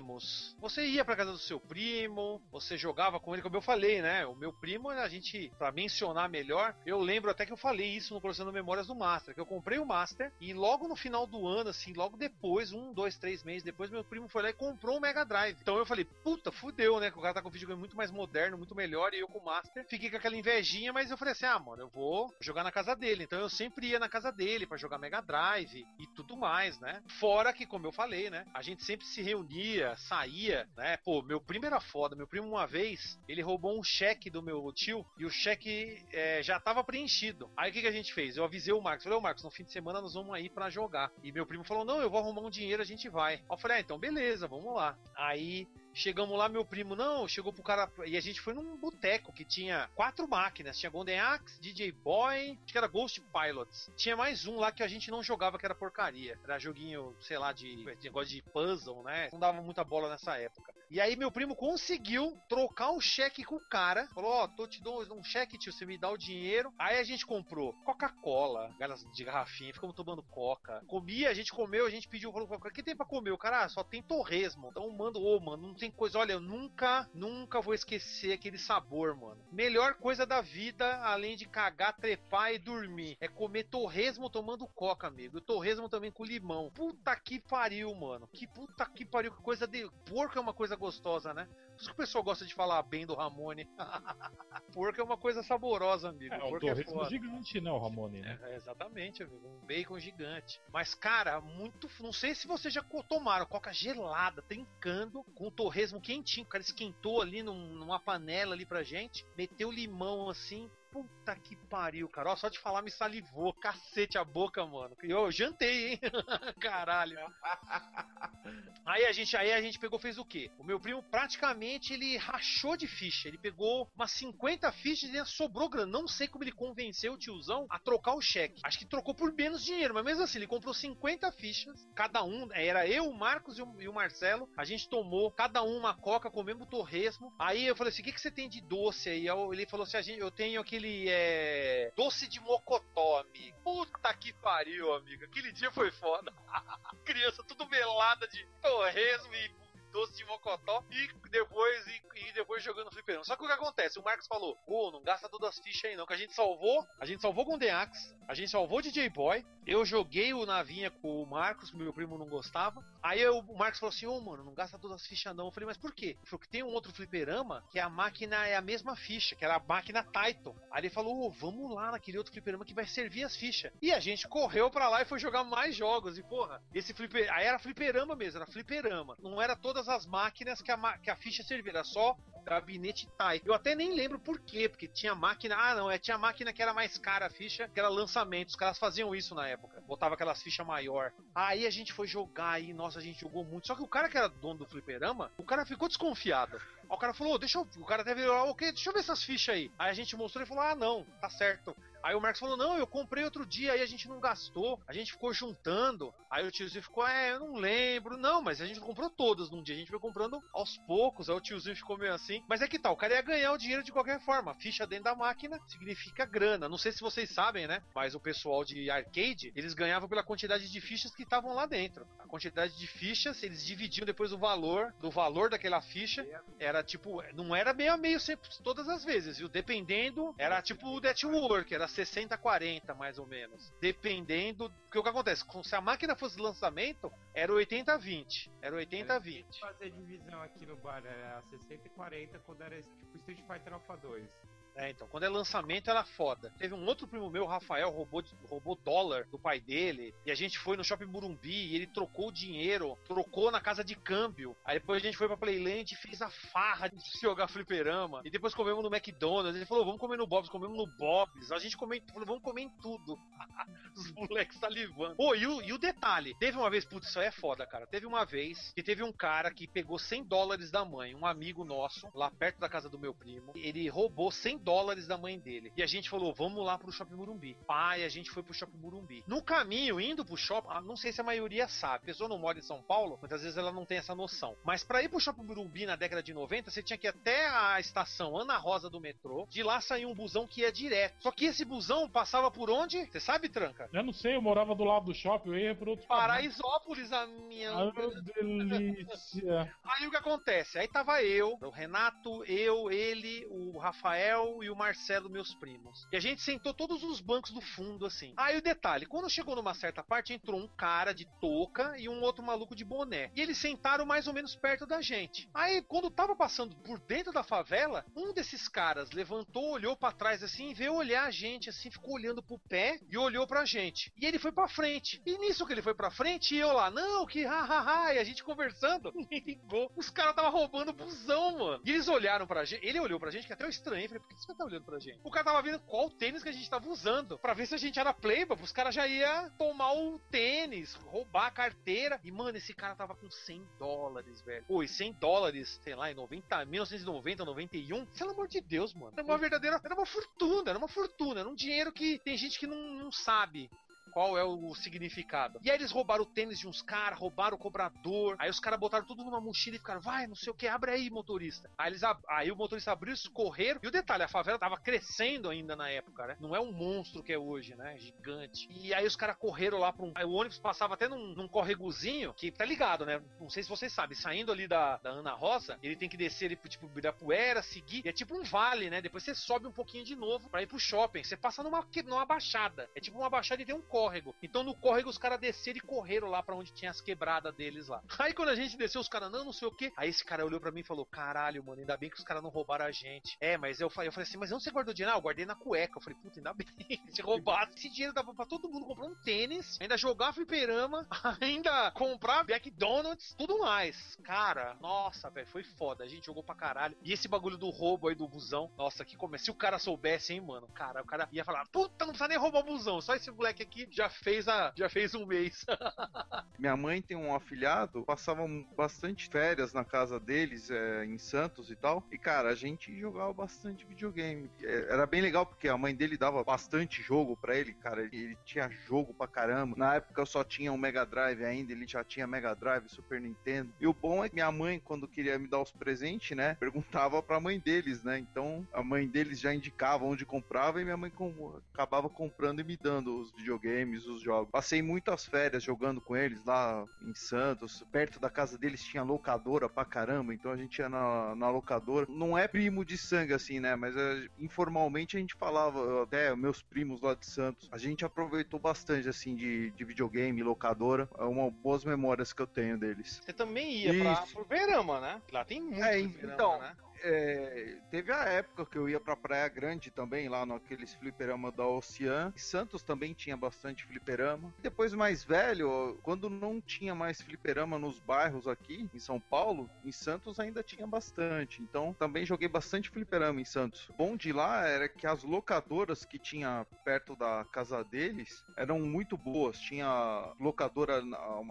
primos. Você ia pra casa do seu primo, você jogava com ele, como eu falei, né? O meu primo, a gente, pra mencionar melhor, eu lembro até que eu falei isso no Colecionando Memórias do Master, que eu comprei o Master e logo no final do ano, assim, logo depois, um, dois, três meses depois, meu primo foi lá e comprou o Mega Drive. Então eu falei, puta, fudeu, né? Que o cara tá com um videogame muito mais moderno, muito melhor, e eu com o Master. Fiquei com aquela invejinha, mas eu falei assim, ah, mano, eu vou jogar na casa dele. Então eu sempre ia na casa dele para jogar Mega Drive e tudo mais, né? Fora que, como eu falei, né? A gente sempre se reunia, saía, né? Pô, meu primo era foda. Meu primo, uma vez, ele roubou um cheque do meu tio e o cheque é, já tava preenchido. Aí o que, que a gente fez? Eu avisei o Marcos. Falei, ô Marcos, no fim de semana nós vamos aí para jogar. E meu primo falou, não, eu vou arrumar um dinheiro, a gente vai. Eu falei, ah, então beleza, vamos lá. Aí Chegamos lá, meu primo, não, chegou pro cara. E a gente foi num boteco que tinha quatro máquinas. Tinha Golden Axe, DJ Boy, acho que era Ghost Pilots. Tinha mais um lá que a gente não jogava, que era porcaria. Era joguinho, sei lá, de negócio de puzzle, né? Não dava muita bola nessa época. E aí meu primo conseguiu trocar um cheque com o cara. Falou, ó, oh, tô te dando um cheque, tio, você me dá o dinheiro. Aí a gente comprou Coca-Cola, de garrafinha, ficamos tomando Coca. Comia, a gente comeu, a gente pediu, falou, o que tem pra comer? O cara, ah, só tem torresmo. Então manda, ô, oh, mano, não tem coisa. Olha, eu nunca, nunca vou esquecer aquele sabor, mano. Melhor coisa da vida, além de cagar, trepar e dormir, é comer torresmo tomando Coca, amigo. E torresmo também com limão. Puta que pariu, mano. Que puta que pariu, que coisa de. Porco é uma coisa gostosa, né? Por isso que o pessoal gosta de falar bem do Ramone. [laughs] Porco é uma coisa saborosa, amigo. É, Porco um é torresmo gigante, né, o Ramone, né? É, exatamente, amigo. Um bacon gigante. Mas, cara, muito. Não sei se vocês já tomaram coca gelada, trincando, com o torresmo quentinho. O cara esquentou ali num, numa panela ali pra gente, meteu limão assim, Puta que pariu, cara. Ó, só de falar me salivou. Cacete a boca, mano. Eu jantei, hein? [laughs] Caralho. [laughs] aí a gente aí a gente pegou fez o quê? O meu primo praticamente ele rachou de ficha. Ele pegou umas 50 fichas e sobrou grana. Não sei como ele convenceu o tiozão a trocar o cheque. Acho que trocou por menos dinheiro, mas mesmo assim, ele comprou 50 fichas, cada um, era eu, o Marcos e o, e o Marcelo. A gente tomou cada um uma coca, comemos torresmo. Aí eu falei assim: o que, que você tem de doce aí? Ele falou assim: a gente, eu tenho aquele aquele é, doce de mocotó. Puta que pariu, amigo. Aquele dia foi foda. [laughs] Criança tudo melada de torresmo e doce de mocotó e depois e, e depois jogando fliperama. Só que o que acontece? O Marcos falou: Pô, não gasta todas as fichas aí não. Que a gente salvou, a gente salvou com o Axe, a gente salvou DJ Boy. Eu joguei o navinha com o Marcos, que meu primo não gostava. Aí eu, o Marcos falou assim: Ô, oh, mano, não gasta todas as fichas não. Eu falei: Mas por quê? Ele falou que tem um outro fliperama que a máquina é a mesma ficha, que era a máquina Titan. Aí ele falou: Ô, oh, vamos lá naquele outro fliperama que vai servir as fichas. E a gente correu pra lá e foi jogar mais jogos. E porra, esse fliperama. Aí era fliperama mesmo, era fliperama. Não era todas as máquinas que a, que a ficha servia, era só gabinete Type. Eu até nem lembro por quê, porque tinha máquina. Ah, não, é tinha máquina que era mais cara a ficha, que era lançamento. Os caras faziam isso na época. Botava aquelas fichas maior. Aí a gente foi jogar aí, nossa, a gente jogou muito. Só que o cara que era dono do fliperama, o cara ficou desconfiado. Aí o cara falou, deixa eu. O cara até virou, ok, deixa eu ver essas fichas aí. Aí a gente mostrou e falou, ah, não, tá certo. Aí o Marcos falou: Não, eu comprei outro dia, aí a gente não gastou, a gente ficou juntando. Aí o tiozinho ficou: É, eu não lembro. Não, mas a gente comprou todas num dia, a gente foi comprando aos poucos. Aí o tiozinho ficou meio assim. Mas é que tal, o cara ia ganhar o dinheiro de qualquer forma. Ficha dentro da máquina significa grana. Não sei se vocês sabem, né? Mas o pessoal de arcade, eles ganhavam pela quantidade de fichas que estavam lá dentro. A quantidade de fichas, eles dividiam depois o valor, do valor daquela ficha. Era tipo, não era meio a meio sempre, todas as vezes, viu? Dependendo, era tipo o network, era 60-40, mais ou menos. Dependendo. Porque o que acontece? Se a máquina fosse lançamento, era 80-20. Era 80-20. fazer divisão aqui no bar, era 60 40 quando era tipo Street Fighter Alpha 2. É, então, quando é lançamento, era foda. Teve um outro primo meu, Rafael, roubou, roubou dólar do pai dele. E a gente foi no shopping Burumbi e ele trocou o dinheiro, trocou na casa de câmbio. Aí depois a gente foi pra Playland e fez a farra de [laughs] jogar fliperama. E depois comemos no McDonald's. Ele falou, vamos comer no Bob's, comemos no Bob's. A gente comeu, falou, vamos comer em tudo. [laughs] Os moleques salivando. Pô, e o, e o detalhe: teve uma vez, putz, isso aí é foda, cara. Teve uma vez que teve um cara que pegou 100 dólares da mãe, um amigo nosso, lá perto da casa do meu primo. Ele roubou 100 dólares da mãe dele. E a gente falou, vamos lá pro Shopping Murumbi. Pai, a gente foi pro Shopping Murumbi. No caminho, indo pro shopping, ah, não sei se a maioria sabe, a pessoa não mora em São Paulo, muitas vezes ela não tem essa noção. Mas pra ir pro Shopping Murumbi na década de 90, você tinha que ir até a estação Ana Rosa do metrô. De lá saía um busão que ia direto. Só que esse busão passava por onde? Você sabe, Tranca? Eu não sei, eu morava do lado do shopping, eu ia pro outro. Paraisópolis, a minha. Meu delícia. [laughs] Aí o que acontece? Aí tava eu, o Renato, eu, ele, o Rafael e o Marcelo, meus primos. E a gente sentou todos os bancos do fundo, assim. Aí o detalhe, quando chegou numa certa parte, entrou um cara de touca e um outro maluco de boné. E eles sentaram mais ou menos perto da gente. Aí, quando tava passando por dentro da favela, um desses caras levantou, olhou para trás assim, e veio olhar a gente, assim, ficou olhando pro pé e olhou pra gente. E ele foi pra frente. E nisso que ele foi pra frente, eu lá, não, que ha, ha, ha, e a gente conversando, [laughs] ligou. Os caras tava roubando busão, mano. E eles olharam pra gente, ele olhou pra gente, que até eu estranhei, falei, por que você tá olhando pra gente? O cara tava vendo qual tênis que a gente tava usando, pra ver se a gente era playboy, os caras já ia tomar o tênis, roubar a carteira. E, mano, esse cara tava com 100 dólares, velho. Pô, e 100 dólares, sei lá, em 90, 1990, 91, pelo amor de Deus, mano. Era uma verdadeira, era uma fortuna, era uma fortuna, era um dinheiro que tem gente que não, não sabe qual é o significado. E aí eles roubaram o tênis de uns caras, roubaram o cobrador. Aí os caras botaram tudo numa mochila e ficaram, vai, não sei o que, abre aí, motorista. Aí, eles ab- aí o motorista abriu, correram. E o detalhe, a favela tava crescendo ainda na época, né? Não é um monstro que é hoje, né? Gigante. E aí os caras correram lá pra um. Aí o ônibus passava até num, num corregozinho, que tá ligado, né? Não sei se vocês sabem, saindo ali da, da Ana Rosa, ele tem que descer ali pro tipo Ibirapuera, seguir. E é tipo um vale, né? Depois você sobe um pouquinho de novo pra ir pro shopping. Você passa numa, numa baixada. É tipo uma baixada e tem um córrego. Então no córrego os caras desceram e correram lá pra onde tinha as quebradas deles lá. Aí quando a gente desceu, os caras, não, não sei o que. Aí esse cara olhou pra mim e falou: caralho, mano, ainda bem que os caras não roubaram a gente. É, mas eu falei, eu falei assim, mas onde você guardou dinheiro? Ah, eu guardei na cueca. Eu falei, puta, ainda bem. [laughs] Se roubasse esse dinheiro dava pra todo mundo comprar um tênis, ainda jogar fliperama, [laughs] ainda comprar McDonald's, tudo mais. Cara, nossa, velho, foi foda. A gente jogou pra caralho. E esse bagulho do roubo aí do busão, nossa, que começa. Se o cara soubesse, hein, mano, cara, o cara ia falar, puta, não precisa nem roubar o busão. Só esse moleque aqui já fez a. Já fez um mês. [laughs] Minha mãe tem um afilhado, passavam bastante férias na casa deles, é, em Santos e tal. E, cara, a gente jogava bastante videogame. É, Era bem legal porque a mãe dele dava bastante jogo pra ele, cara. Ele, tinha jogo pra caramba. Na época eu só tinha um Mega Drive ainda, ele já tinha Mega Drive, Super Nintendo. E o bom é que minha mãe, quando queria me dar os presentes, né, [laughs] perguntava pra mãe deles, né? Então a mãe deles já indicava onde comprava e minha mãe com- acabava comprando e me dando os videogames, os jogos. Passei muitas férias jogando com eles lá em Santos. Perto da casa deles tinha locadora pra caramba, então a gente ia na, na locadora. Não é primo de sangue assim, né? Mas é, informalmente a gente falava, até meus primos lá de Santos. A gente aproveitou bastante assim de, de videogame, locadora. É uma boas memórias que eu tenho deles. Você também ia pra, pro Verama, né? Lá tem muito É, então, né? É, teve a época que eu ia pra Praia Grande também, lá naqueles fliperama da Ocean. Santos também tinha bastante fliperama. Depois, mais velho, quando não tinha mais fliperama nos bairros aqui, em São Paulo, em Santos ainda tinha bastante. Então, também joguei bastante fliperama em Santos. Bom de lá era que as locadoras que tinha perto da casa deles eram muito boas. Tinha locadora,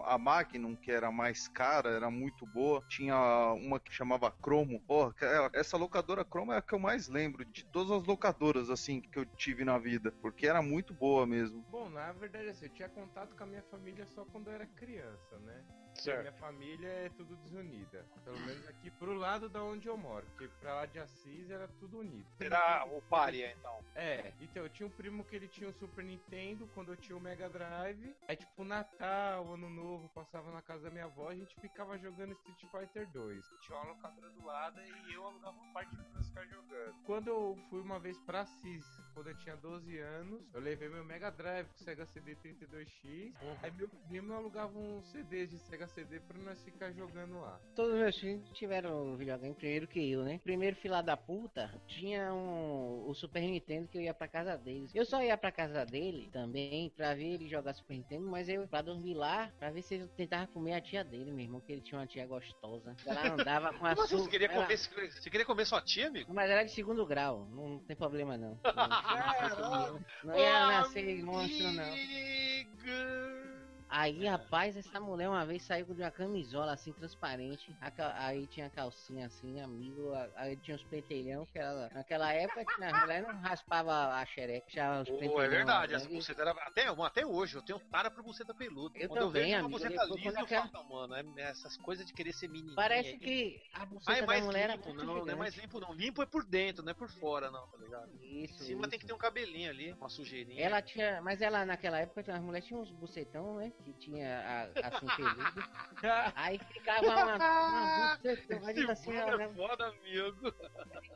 a Magnum, que era mais cara, era muito boa. Tinha uma que chamava Cromo. Porra, essa locadora Cromo é a que eu mais lembro de todas as locadoras, assim, que eu tive na vida. Porque era muito boa mesmo. Bom, na verdade, assim, eu tinha contato com a minha família só quando eu era criança, né? Certo. minha família é tudo desunida. Pelo menos aqui pro lado da onde eu moro. Porque pra lá de Assis era tudo unido. Será o Pária, então. É, então eu tinha um primo que ele tinha o Super Nintendo quando eu tinha o Mega Drive. Aí, tipo, Natal, Ano Novo, passava na casa da minha avó a gente ficava jogando Street Fighter 2. Tinha uma locadora do lado e eu alugava uma parte pra ficar jogando. Quando eu fui uma vez pra Assis, quando eu tinha 12 anos, eu levei meu Mega Drive com Sega CD 32X. Aí meu primo alugava uns CDs de Sega CD pra nós ficar jogando lá. Todos meus filhos tiveram videogame primeiro que eu, né? Primeiro filha da puta tinha um, o Super Nintendo que eu ia pra casa deles. Eu só ia pra casa dele também pra ver ele jogar Super Nintendo, mas eu pra dormir lá, pra ver se eu tentava comer a tia dele, meu irmão, que ele tinha uma tia gostosa. Ela [laughs] andava com a assim, sua. você queria, ela- comer, você queria comer sua tia, amigo? Mas era de segundo grau, não tem problema [laughs] não. Não, não ia nascer monstro, não. Aí, rapaz, essa mulher uma vez saiu de uma camisola assim, transparente. Aí tinha calcinha assim, amigo. Aí tinha os pentelhão, que ela, naquela época que as mulheres não raspava a xereca, os Pô, pentelhão. é verdade, essa né? buceta era. Até, até hoje, eu tenho tara pra buceta peluda. Eu quando eu também, vejo uma amigo, buceta depois lisa, quando eu aquela- falo, mano, é essas coisas de querer ser menininha. Parece que a Ah, buceta é da mulher era limpo, não, não é mais limpo não. Limpo é por dentro, não é por fora, não, tá ligado? Isso, Em cima isso. tem que ter um cabelinho ali, uma sujeirinha. Ela tinha, mas ela naquela época as mulheres tinham uns bucetão, né? Que tinha a, assim peludo. Aí ficava uma, uma bucetão, Esse assim, foda, amigo.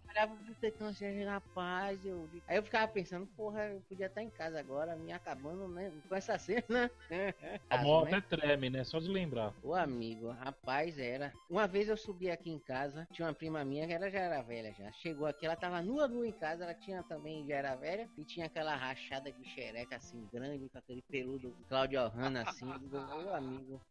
olhava o bucetão assim, rapaz, eu. Aí eu ficava pensando, porra, eu podia estar em casa agora, me acabando, né? Com essa cena. A mão né? até treme, né? Só de lembrar. Ô amigo, rapaz, era. Uma vez eu subi aqui em casa, tinha uma prima minha que ela já era velha já. Chegou aqui, ela tava nua nua em casa, ela tinha também, já era velha, e tinha aquela rachada de xereca assim, grande, com aquele peludo Claudio Hanna assim. Eu digo, Ô amigo,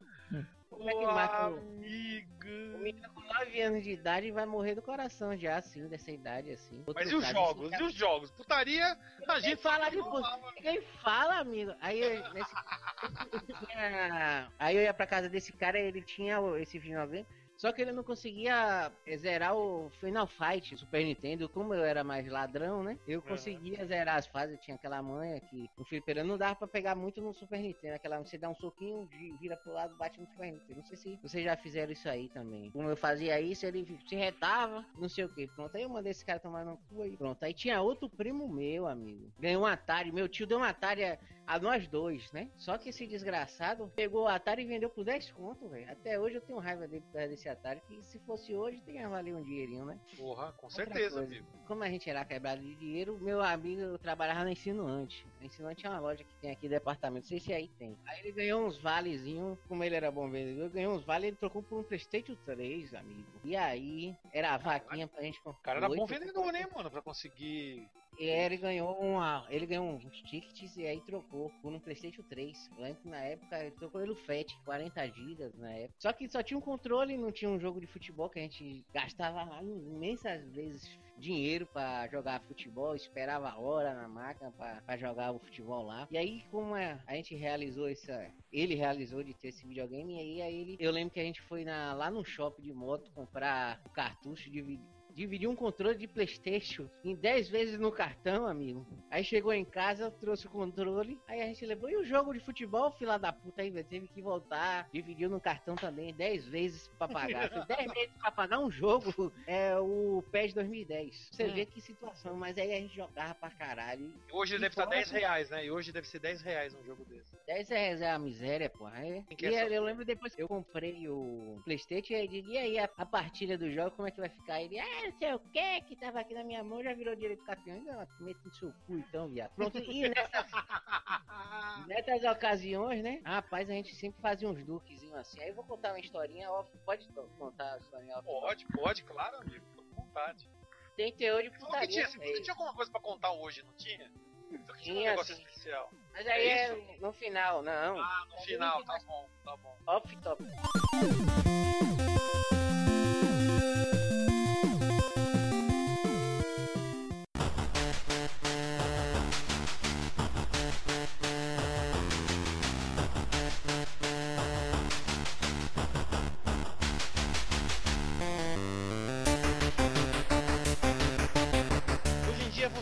como é que mata o. O amigo. menino com 9 anos de idade vai morrer do coração já, assim, dessa idade, assim. Outro Mas e os jogos? esse E os jogos? Putaria, a gente fala de não pu- lava. Ninguém fala, amigo. Aí, eu- nesse... [laughs] aí eu ia pra casa desse cara, ele tinha o- esse videogame. Só que ele não conseguia eh, zerar o Final Fight Super Nintendo. Como eu era mais ladrão, né? Eu conseguia zerar as fases. Eu tinha aquela manha que no fliperama não dava pra pegar muito no Super Nintendo. Aquela você dá um soquinho, vira pro lado, bate no Super Nintendo. Não sei se vocês já fizeram isso aí também. Como eu fazia isso, ele se retava, não sei o que. Pronto, aí eu mandei esse cara tomar no cu aí. Pronto, aí tinha outro primo meu, amigo. Ganhou um Atari. Meu tio deu um Atari a, nós dois, né? Só que esse desgraçado pegou o Atari e vendeu por 10 conto, velho. Até hoje eu tenho raiva dele desse Atari. Que se fosse hoje, teria valido um dinheirinho, né? Porra, com Outra certeza, coisa. amigo. Como a gente era quebrado de dinheiro, meu amigo trabalhava na Insinuante. A Insinuante é uma loja que tem aqui departamento, não sei se aí tem. Aí ele ganhou uns valezinhos, como ele era bom vendedor, ganhou uns vales, ele trocou por um Playstation 3, amigo. E aí, era a vaquinha pra gente comprar. O cara era bom vendedor, né, mano? Pra conseguir. Ele ganhou uma. Ele ganhou uns tickets e aí trocou por um Playstation 3. Eu lembro que na época ele trocou pelo FAT, 40 GB na época. Só que só tinha um controle, não tinha um jogo de futebol que a gente gastava imensas vezes dinheiro pra jogar futebol, esperava a hora na máquina pra jogar o futebol lá. E aí, como é, a gente realizou essa. Ele realizou de ter esse videogame, e aí, aí ele. Eu lembro que a gente foi na, lá no shopping de moto comprar o cartucho de. Dividiu um controle de Playstation em 10 vezes no cartão, amigo. Aí chegou em casa, trouxe o controle. Aí a gente levou. E o jogo de futebol, fila da puta, aí velho, teve que voltar. Dividiu no cartão também, 10 vezes pra pagar. [laughs] Foi 10 vezes pra pagar um jogo. É o PES 2010. Você vê que situação, mas aí a gente jogava pra caralho. Hoje E deve estar fora 10 que- reais, né? E hoje deve ser 10 reais um jogo desse. 10 reais é a miséria, porra. É. E é eu lembro depois que eu comprei o Playstation e aí, e aí a, a partilha do jogo, como é que vai ficar? Ele, ah, não sei o que, que tava aqui na minha mão, já virou direito campeão. Não, mete no seu cu então, viado. Pronto, e nessas, [laughs] nessas ocasiões, né? Rapaz, a gente sempre fazia uns duquezinhos assim. Aí eu vou contar uma historinha off. Pode contar a historinha off? Pode, pode, claro, amigo. Tô com vontade. Tem teor de tinha, putaria. você meio. tinha alguma coisa pra contar hoje, não tinha? Tinha um Tinha, negócio especial. Mas aí É é no final, não. Ah, no final, tá bom, tá bom. Off top.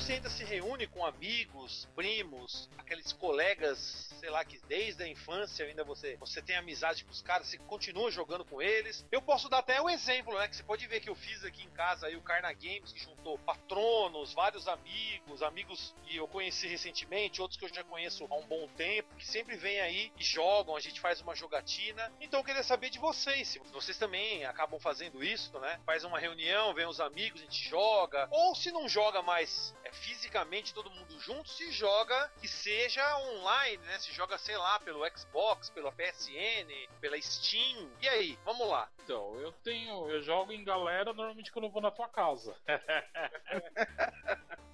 Você ainda se reúne com amigos, primos, aqueles colegas, sei lá, que desde a infância ainda você, você tem amizade com os caras, você continua jogando com eles. Eu posso dar até o exemplo, né? Que você pode ver que eu fiz aqui em casa aí o Carna Games, que juntou patronos, vários amigos, amigos que eu conheci recentemente, outros que eu já conheço há um bom tempo, que sempre vêm aí e jogam, a gente faz uma jogatina. Então eu queria saber de vocês, se vocês também acabam fazendo isso, né? Faz uma reunião, vem os amigos, a gente joga. Ou se não joga mais é, fisicamente todo mundo junto, se joga que seja online, né? Se joga, sei lá, pelo Xbox, pela PSN, pela Steam. E aí, vamos lá. Então, eu tenho. Eu jogo em galera normalmente quando eu vou na tua casa. [laughs]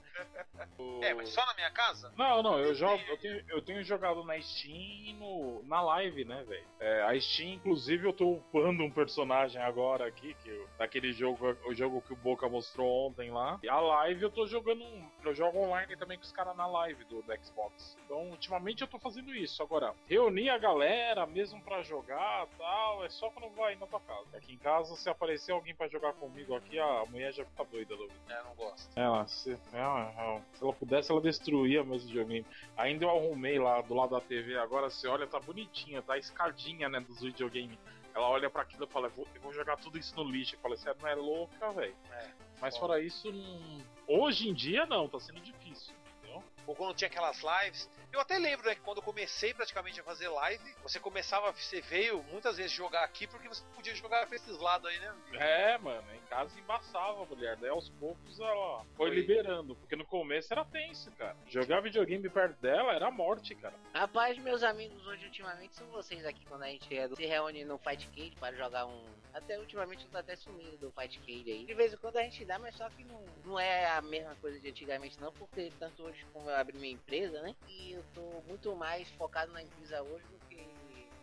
É, mas só na minha casa? Não, não, eu jogo, eu tenho, eu tenho jogado na Steam e no, na live, né, velho? É, a Steam, inclusive, eu tô upando um personagem agora aqui, que eu, daquele jogo, o jogo que o Boca mostrou ontem lá. E a live eu tô jogando, eu jogo online também com os caras na live do, do Xbox. Então, ultimamente eu tô fazendo isso. Agora, reunir a galera mesmo pra jogar tal, é só quando vai na tua casa. Aqui em casa, se aparecer alguém pra jogar comigo aqui, a mulher já fica doida, Luiz. É, não gosto. Ela, se, ela, se ela pudesse, ela destruía meus videogames. Ainda eu arrumei lá do lado da TV, agora você olha, tá bonitinha, tá a escadinha, né, dos videogames. Ela olha pra aquilo e fala, eu vou, eu vou jogar tudo isso no lixo. Eu falei, você não é louca, velho. É, Mas fora isso, não... hoje em dia não, tá sendo difícil. Entendeu? Ou quando tinha aquelas lives. Eu até lembro, né, que quando eu comecei praticamente a fazer live, você começava, você veio muitas vezes jogar aqui porque você podia jogar pra esses lados aí, né? É, mano, em casa embaçava a mulher. Daí aos poucos ela foi Foi. liberando. Porque no começo era tenso, cara. Jogar videogame perto dela era morte, cara. Rapaz, meus amigos hoje ultimamente são vocês aqui quando a gente é- se reúne no Fight Cage para jogar um. Até ultimamente eu tô até sumindo do Fight Cage aí. De vez em quando a gente dá, mas só que não, não é a mesma coisa de antigamente não, porque tanto hoje como eu abri minha empresa, né? E eu tô muito mais focado na empresa hoje do que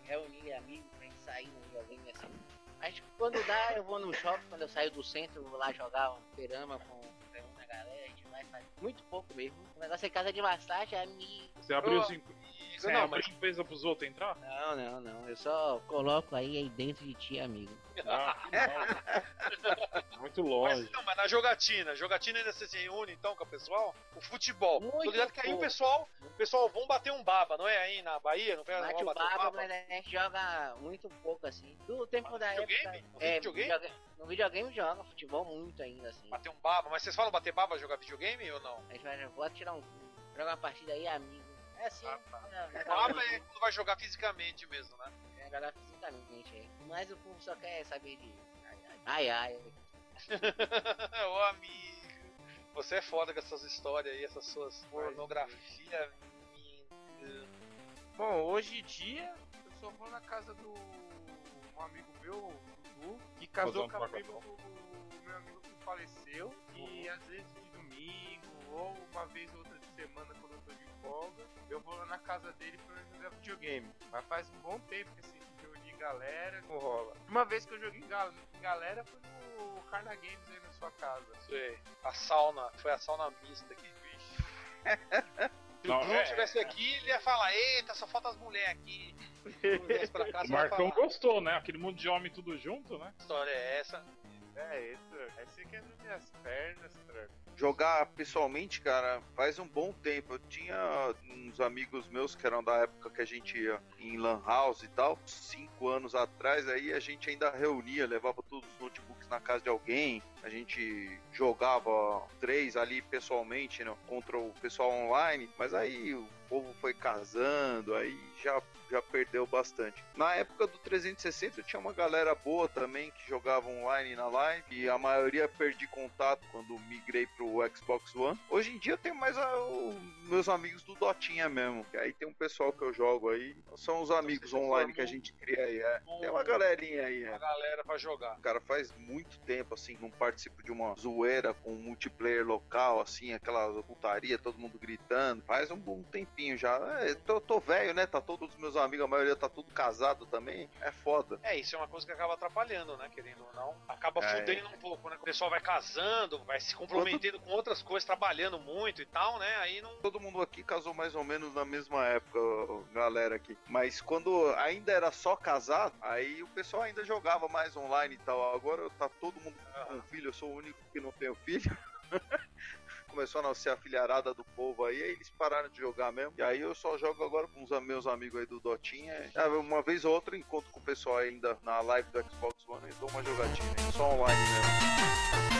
reunir amigos pra gente sair no videogame assim. Mas quando dá, eu vou no shopping, quando eu saio do centro, eu vou lá jogar um perama com a galera, a gente vai fazer muito pouco mesmo. O negócio é casa de massagem, amigo. Você abriu cinco. Não, abriu mas empresa pros outros entrar? Não, não, não. Eu só coloco aí, aí dentro de ti, amigo. Ah, que [laughs] mal. Muito Mas, longe. não, mas na jogatina, jogatina ainda você se reúne então com o pessoal? O futebol. Tô Muito ligado que aí o pessoal, o pessoal vão bater um baba, não é aí na Bahia? Não pega Bate o bater um baba, baba? mas a gente joga muito pouco assim. Do tempo Mas da videogame? época. No É, videogame? videoga- no videogame joga futebol muito ainda assim. Bater um baba, mas vocês falam bater baba jogar videogame ou não? A gente vai vou tirar um. Joga uma partida aí, amigo. É assim, Ah, tá. é, é, Baba é quando vai jogar fisicamente mesmo, né? é jogar fisicamente, é. Mas o povo só quer saber de. Ai ai. ai. [laughs] Ô amigo, você é foda com essas histórias aí, essas suas pornografia. menino. Bom, hoje em dia eu só vou na casa do um amigo meu, que casou com o meu amigo que faleceu. E às vezes de domingo, ou uma vez ou outra de semana quando eu tô de folga, eu vou lá na casa dele pra jogar videogame. Mas faz um bom tempo que assim, reunir galera, não rola. Uma vez que eu joguei em gal- em galera foi no Carna Games aí na sua casa. Sei. A sauna, foi a sauna mista aqui. [laughs] Se o Bruno é- estivesse aqui, ele ia falar: Eita, só falta as mulheres aqui. Se o Marcão gostou, né? Aquele monte de homem tudo junto, né? Que história é essa? É, esse, esse aqui é nas minhas pernas, tranco. Jogar pessoalmente, cara, faz um bom tempo. Eu tinha uns amigos meus que eram da época que a gente ia em Lan House e tal, cinco anos atrás, aí a gente ainda reunia, levava todos os notebooks na casa de alguém, a gente jogava três ali pessoalmente né, contra o pessoal online, mas aí o povo foi casando, aí já, já perdeu bastante. Na época do 360 tinha uma galera boa também que jogava online na live e a maioria perdi contato quando migrei pro Xbox One. Hoje em dia eu tenho mais a- o- meus amigos do Dotinha mesmo, que aí tem um pessoal que eu jogo aí, são os amigos já online que a gente cria aí, é. um- Tem uma galerinha aí, é. Uma galera pra jogar. Cara, faz muito tempo, assim, não participo de uma zoeira com multiplayer local, assim, aquela putaria, todo mundo gritando. Faz um bom tempinho já. É, tô, tô velho, né? Tá todos os meus amigos, a maioria tá tudo casado também. É foda. É, isso é uma coisa que acaba atrapalhando, né? Querendo ou não. Acaba É. fudendo um pouco, né? O pessoal vai casando, vai se comprometendo com outras coisas, trabalhando muito e tal, né? Aí não. Todo mundo aqui casou mais ou menos na mesma época, galera aqui. Mas quando ainda era só casado, aí o pessoal ainda jogava mais online e tal. Agora tá todo mundo com filho, eu sou o único que não tenho filho. [laughs] Começou a nascer a filharada do povo aí, aí eles pararam de jogar mesmo. E aí eu só jogo agora com os meus amigos aí do Dotinha. Ah, Uma vez ou outra encontro com o pessoal ainda na live do Xbox One e dou uma jogatina. aí, Só online mesmo.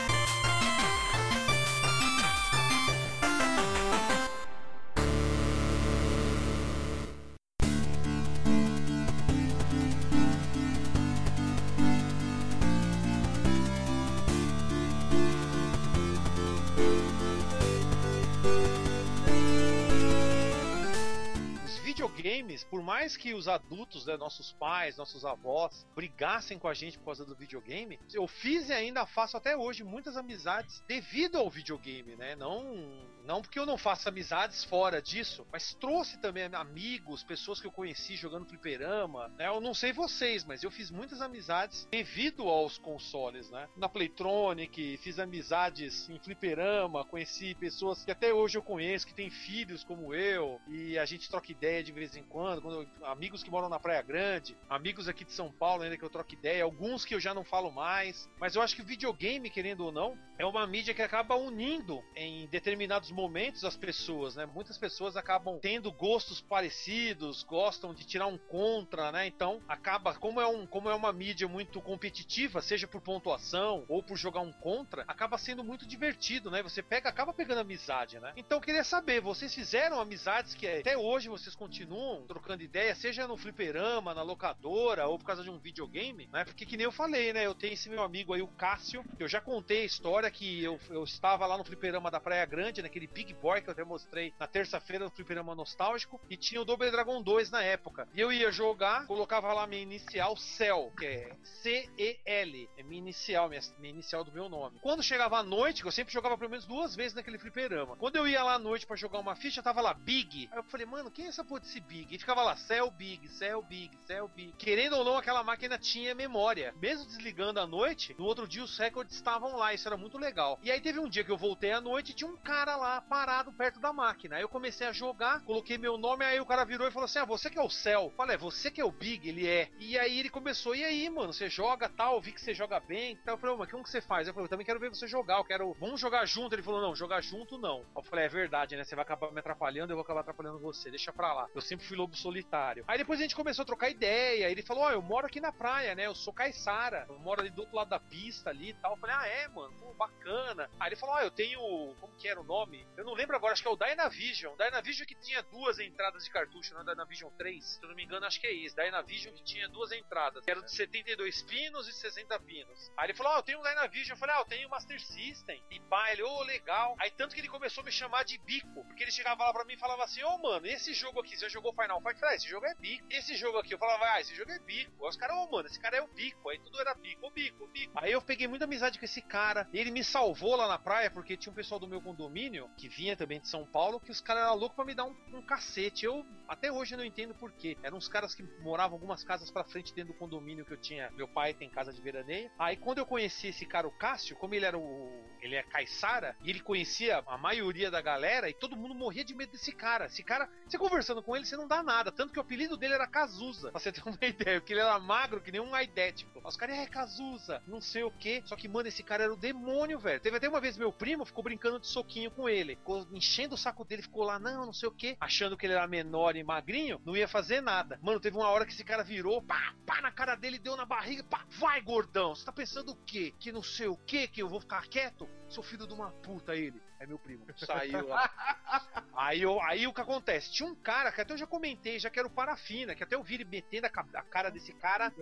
Por mais que os adultos, né, nossos pais, nossos avós, brigassem com a gente por causa do videogame, eu fiz e ainda faço até hoje muitas amizades devido ao videogame, né? Não não porque eu não faço amizades fora disso, mas trouxe também amigos, pessoas que eu conheci jogando fliperama, né? Eu não sei vocês, mas eu fiz muitas amizades devido aos consoles, né? Na Playtronic, fiz amizades em fliperama, conheci pessoas que até hoje eu conheço, que têm filhos como eu, e a gente troca ideia de vez em quando, quando eu, amigos que moram na Praia Grande, amigos aqui de São Paulo ainda que eu troco ideia, alguns que eu já não falo mais, mas eu acho que o videogame, querendo ou não, é uma mídia que acaba unindo em determinados momentos as pessoas, né? Muitas pessoas acabam tendo gostos parecidos, gostam de tirar um contra, né? Então, acaba, como é, um, como é uma mídia muito competitiva, seja por pontuação ou por jogar um contra, acaba sendo muito divertido, né? Você pega, acaba pegando amizade, né? Então, queria saber, vocês fizeram amizades que até hoje vocês continuam trocando ideia, seja no fliperama, na locadora ou por causa de um videogame, né? Porque que nem eu falei, né? Eu tenho esse meu amigo aí, o Cássio, eu já contei a história que eu, eu estava lá no fliperama da Praia Grande, naquele Big Boy que eu até mostrei na terça-feira no fliperama nostálgico, e tinha o Double Dragon 2 na época. E eu ia jogar, colocava lá minha inicial Cell, que é C-E-L, é minha inicial, minha, minha inicial do meu nome. Quando chegava à noite, que eu sempre jogava pelo menos duas vezes naquele fliperama, quando eu ia lá à noite para jogar uma ficha, tava lá Big. Aí eu falei, mano, quem é essa porra desse Big? E ficava lá Cell Big, Cell Big, Cell Big. Querendo ou não, aquela máquina tinha memória. Mesmo desligando à noite, no outro dia os recordes estavam lá, isso era muito legal. E aí teve um dia que eu voltei à noite e tinha um cara lá parado perto da máquina. Aí eu comecei a jogar, coloquei meu nome, aí o cara virou e falou assim: Ah, você que é o Cell. Falei, é você que é o Big, ele é. E aí ele começou, e aí, mano, você joga tal, vi que você joga bem. Então eu falei, mas como que você faz? Eu falei, eu também quero ver você jogar, eu quero. Vamos jogar junto. Ele falou, não, jogar junto não. Eu falei, é verdade, né? Você vai acabar me atrapalhando, eu vou acabar atrapalhando você, deixa pra lá. Eu sempre fui lobo solitário. Aí depois a gente começou a trocar ideia. Ele falou, ó, oh, eu moro aqui na praia, né? Eu sou Caissara. Eu moro ali do outro lado da pista ali e tal. Eu falei, ah, é, mano, pô, bacana. Aí ele falou, ó, oh, eu tenho. Como que era o nome? Eu não lembro agora, acho que é o Dynavision. Dynavision que tinha duas entradas de cartucho, não é Dynavision 3. Se eu não me engano, acho que é isso. Dynavision que tinha duas entradas. Que eram de 72 pinos e 60 pinos. Aí ele falou, ó, oh, eu tenho um Dynavision. Eu falei, ah, eu tenho Master System. E pá, ele, ô, oh, legal. Aí tanto que ele começou a me chamar de bico. Porque ele chegava lá pra mim e falava assim, ô, oh, mano, esse jogo aqui, você já jogou Final Fight? Eu falei, ah, esse jogo é bico. Esse jogo aqui, eu falava, ah, esse jogo é bico. Aí os caras, ô, oh, mano, esse cara é o bico. Aí tudo era bico, o bico, o bico. Aí eu peguei muita amizade com esse cara. Ele me salvou lá na praia, porque tinha um pessoal do meu condomínio, que vinha também de São Paulo, que os caras eram loucos pra me dar um, um cacete. Eu até hoje não entendo por quê. Eram uns caras que moravam algumas casas pra frente dentro do condomínio que eu tinha. Meu pai tem casa de veraneio. Aí quando eu conheci esse cara, o Cássio, como ele era o. ele é caiçara, e ele conhecia a maioria da galera, e todo mundo morria de medo desse cara. Esse cara, você conversando com ele, você não dá nada. Tanto que o apelido dele era Cazuza, pra você ter uma [laughs] ideia, porque ele era magro que nem um aidético. Os caras, é Cazuza, não sei o que. Só que, mano, esse cara era o demônio, velho. Teve até uma vez meu primo ficou brincando de soquinho com ele. Ficou enchendo o saco dele, ficou lá, não, não sei o que, achando que ele era menor e magrinho, não ia fazer nada. Mano, teve uma hora que esse cara virou, pá, pá na cara dele, deu na barriga, pá, vai, gordão. Você tá pensando o quê? Que não sei o que, que eu vou ficar quieto? Sou filho de uma puta, ele. É meu primo. Saiu lá. [laughs] aí, eu, aí o que acontece? Tinha um cara que até eu já comentei, já que era o Parafina, que até eu vi ele metendo a, a cara desse cara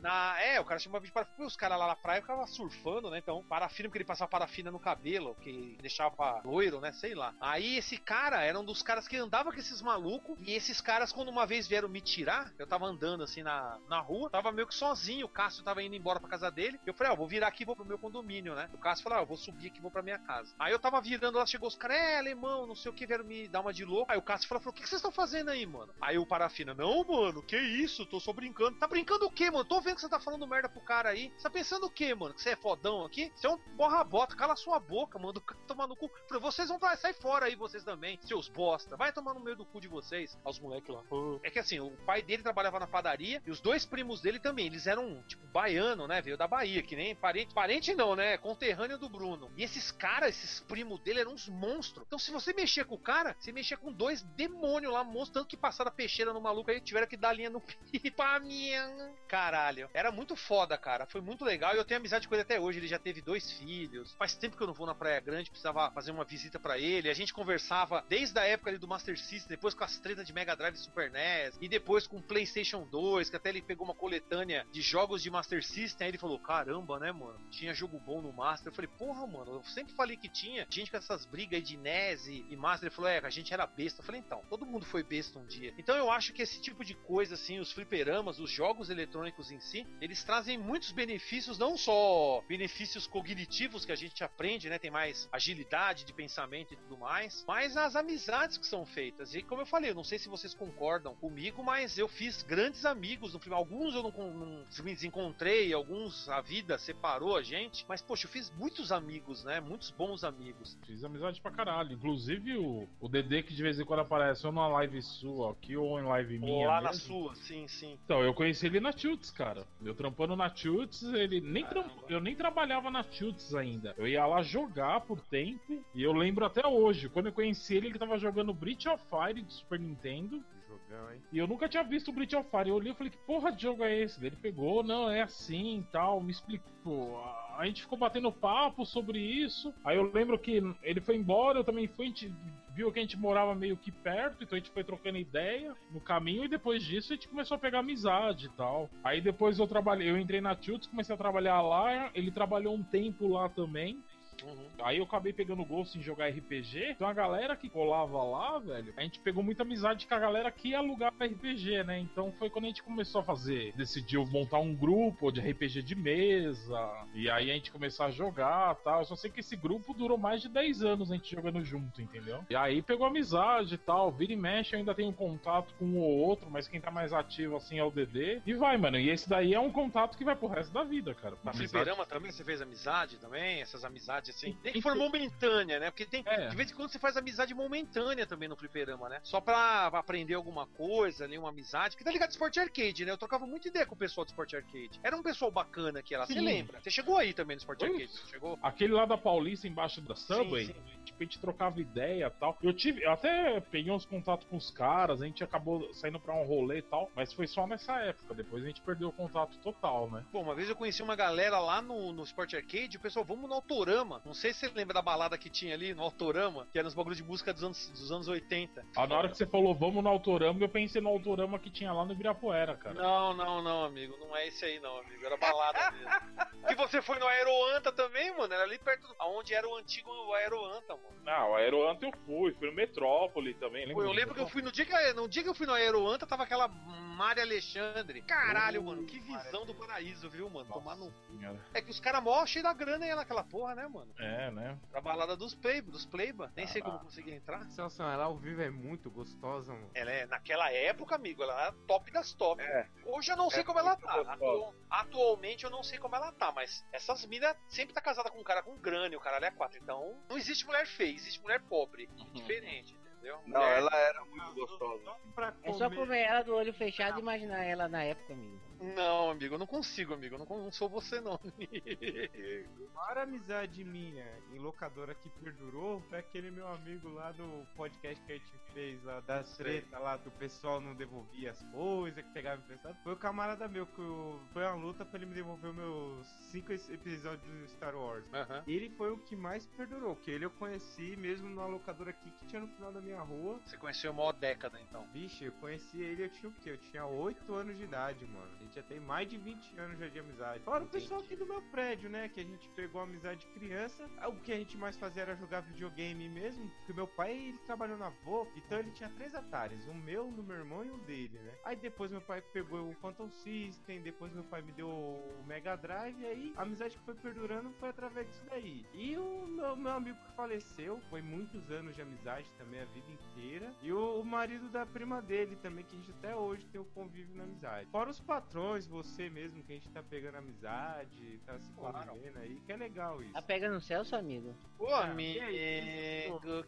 na. É, o cara chamava de parafina. Os caras lá na praia ficavam surfando, né? Então, parafina, porque ele passava parafina no cabelo, que deixava loiro, né? Sei lá. Aí esse cara era um dos caras que andava com esses malucos. E esses caras, quando uma vez vieram me tirar, eu tava andando assim na, na rua, tava meio que sozinho. O Cássio tava indo embora pra casa dele. Eu falei, ó, ah, vou virar aqui vou pro meu condomínio, né? O Cássio falou, ah, eu vou subir aqui vou pra minha casa. Aí eu tava virando lá, chegou os caras, é, alemão, não sei o que, vieram me dar uma de louco. Aí o Cássio falou, o que, que vocês estão fazendo aí, mano? Aí o Parafina, não, mano, que isso? Tô só brincando. Tá brincando o quê, mano? Tô vendo que você tá falando merda pro cara aí. Você tá pensando o quê, mano? Que você é fodão aqui? Você é um borra-bota, cala sua boca, mano. Tomar no cu. Vocês vão sair fora aí, vocês também, seus bosta. Vai tomar no meio do cu de vocês. Aos moleques lá. É que assim, o pai dele trabalhava na padaria e os dois primos dele também. Eles eram, tipo, baiano, né? Veio da Bahia, que nem parente. Parente não, né? Conterrâneo do Bruno. E esses caras, esses primos dele eram uns monstros. Então, se você mexer com o cara, você mexia com dois demônios lá, monstros. Tanto que passaram a peixeira no maluco aí, tiveram que dar linha no [laughs] pipa minha. Caralho caralho. Era muito foda, cara. Foi muito legal e eu tenho amizade com ele até hoje. Ele já teve dois filhos. Faz tempo que eu não vou na Praia Grande, precisava fazer uma visita pra ele. A gente conversava desde a época ali do Master System, depois com as tretas de Mega Drive e Super NES, e depois com PlayStation 2, que até ele pegou uma coletânea de jogos de Master System. Aí ele falou: caramba, né, mano? Tinha jogo bom no Master. Eu falei: porra, mano, eu sempre falei que tinha. Gente com essas brigas aí de NES e Master. Ele falou: é, a gente era besta. Eu falei: então, todo mundo foi besta um dia. Então eu acho que esse tipo de coisa, assim, os fliperamas, os jogos eletrônicos em si, eles trazem muitos benefícios, não só benefícios cognitivos que a gente aprende, né? Tem mais agilidade de pensamento e tudo mais, mas as amizades que são feitas. E como eu falei, eu não sei se vocês concordam comigo, mas eu fiz grandes amigos no filme. Alguns eu não, não me desencontrei, alguns a vida separou a gente, mas poxa, eu fiz muitos amigos, né? Muitos bons amigos. Fiz amizade pra caralho. Inclusive o, o Dedê que de vez em quando aparece ou numa live sua aqui ou em live minha. Ou lá na mesmo. sua, sim, sim. Então, eu conheci ele na Tilts, cara. Eu trampando na Tilts, ele nem eu nem trabalhava na Tilts ainda. Eu ia lá jogar por tempo. E eu lembro até hoje, quando eu conheci ele, ele tava jogando Breath of Fire de Super Nintendo. Jogão, hein? E eu nunca tinha visto o Breath of Fire. Eu olhei e falei, que porra de jogo é esse? Ele pegou, não, é assim e tal, me explicou. A gente ficou batendo papo sobre isso. Aí eu lembro que ele foi embora, eu também fui, a gente viu que a gente morava meio que perto, então a gente foi trocando ideia no caminho e depois disso a gente começou a pegar amizade e tal. Aí depois eu trabalhei, eu entrei na Tilts, comecei a trabalhar lá, ele trabalhou um tempo lá também. Uhum. Aí eu acabei pegando gosto em jogar RPG. Então a galera que colava lá, velho, a gente pegou muita amizade com a galera que ia alugar RPG, né? Então foi quando a gente começou a fazer, decidiu montar um grupo de RPG de mesa. E aí a gente começou a jogar, tal. Eu só sei que esse grupo durou mais de 10 anos a gente jogando junto, entendeu? E aí pegou amizade e tal. Vira e mexe, eu ainda tenho contato com um ou outro, mas quem tá mais ativo assim é o DD. E vai, mano. E esse daí é um contato que vai pro resto da vida, cara. Na fliperama também você fez amizade também? Essas amizades assim? Nem que for momentânea, né? Porque tem. É. De vez em quando você faz amizade momentânea também no fliperama, né? Só pra aprender alguma coisa ali, uma amizade. Que tá ligado Sport Arcade, né? Eu trocava muita ideia com o pessoal do Sport Arcade. Era um pessoal bacana aqui lá. Você Sim. lembra? Você chegou aí também no Sport Ui. Arcade? Chegou? Aquele lá da Paulista, embaixo da Subway, sim. tipo, a gente trocava ideia e tal. Eu tive, eu até peguei uns contatos com os caras, a gente acabou saindo pra um rolê e tal, mas foi só nessa época, depois a gente perdeu o contato total, né? Pô, uma vez eu conheci uma galera lá no, no Sport Arcade, o pessoal, vamos no Autorama. Não sei se você lembra da balada que tinha ali no Autorama, que era uns bagulhos de música dos anos, dos anos 80. Ah, na hora que você falou vamos no Autorama, eu pensei no Autorama que tinha lá no Ibirapuera, cara. Não, não, não, amigo. Não é esse aí, não, amigo. Era balada mesmo. [laughs] e você foi no Aeroanta também, mano? Era ali perto do... Onde era o antigo Aeroanta, mano. Não, o Aeroanta eu fui, fui no Metrópole também. Pô, eu lembro que eu fui no dia que, no dia que eu fui no Aeroanta, tava aquela Mari Alexandre. Caralho, mano, que visão do paraíso, viu, mano? Tomar no. Senhora. É que os caras mó cheio da grana aí naquela porra, né, mano? É, né? Pra balada dos play, dos playba. Nem sei como consegui entrar. Celso, ela ao vivo é muito gostosa, mano. Ela é, naquela época, amigo, ela era top das top. É. Hoje eu não sei É como ela tá. gostosa. Atual- atualmente eu não sei como ela tá, mas essas minas sempre tá casada com um cara com grana e o caralho é quatro. Então não existe mulher feia, existe mulher pobre. Diferente, entendeu? Não, ela era muito gostosa. Só pra É só comer ela do olho fechado e imaginar ela na época, amigo. Não, amigo, eu não consigo, amigo. Eu não, não sou você, não. [laughs] A maior amizade minha em locadora que perdurou foi aquele meu amigo lá do podcast que a gente fez lá das treta lá do pessoal não devolvia as coisas, que pegava emprestado. Foi o camarada meu que eu- foi uma luta pra ele me devolver os meus cinco episódios do Star Wars. Aham. Ele foi o que mais perdurou, que ele eu conheci mesmo numa locadora aqui que tinha no final da minha rua. Você conheceu a maior década, então. Vixe, eu conheci ele, eu tinha o quê? Eu tinha 8 anos de idade, mano. A gente já tem mais de 20 anos já de amizade. Fora o pessoal aqui do meu prédio, né? Que a gente pegou amizade de criança. Ah, O que a gente mais fazia era jogar videogame mesmo. Porque meu pai, ele trabalhou na VOP, então ele tinha três Ataris. Um meu, um do meu irmão e um dele, né? Aí depois meu pai pegou o Phantom System, depois meu pai me deu o Mega Drive, e aí a amizade que foi perdurando foi através disso daí. E o meu, meu amigo que faleceu, foi muitos anos de amizade também, a vida inteira. E o, o marido da prima dele também, que a gente até hoje tem o convívio na amizade. Fora os patrões, você mesmo, que a gente tá pegando amizade, tá se Claro. convivendo aí, que é legal isso. Tá pegando o Celso, amigo? Ô, Ah, amigo,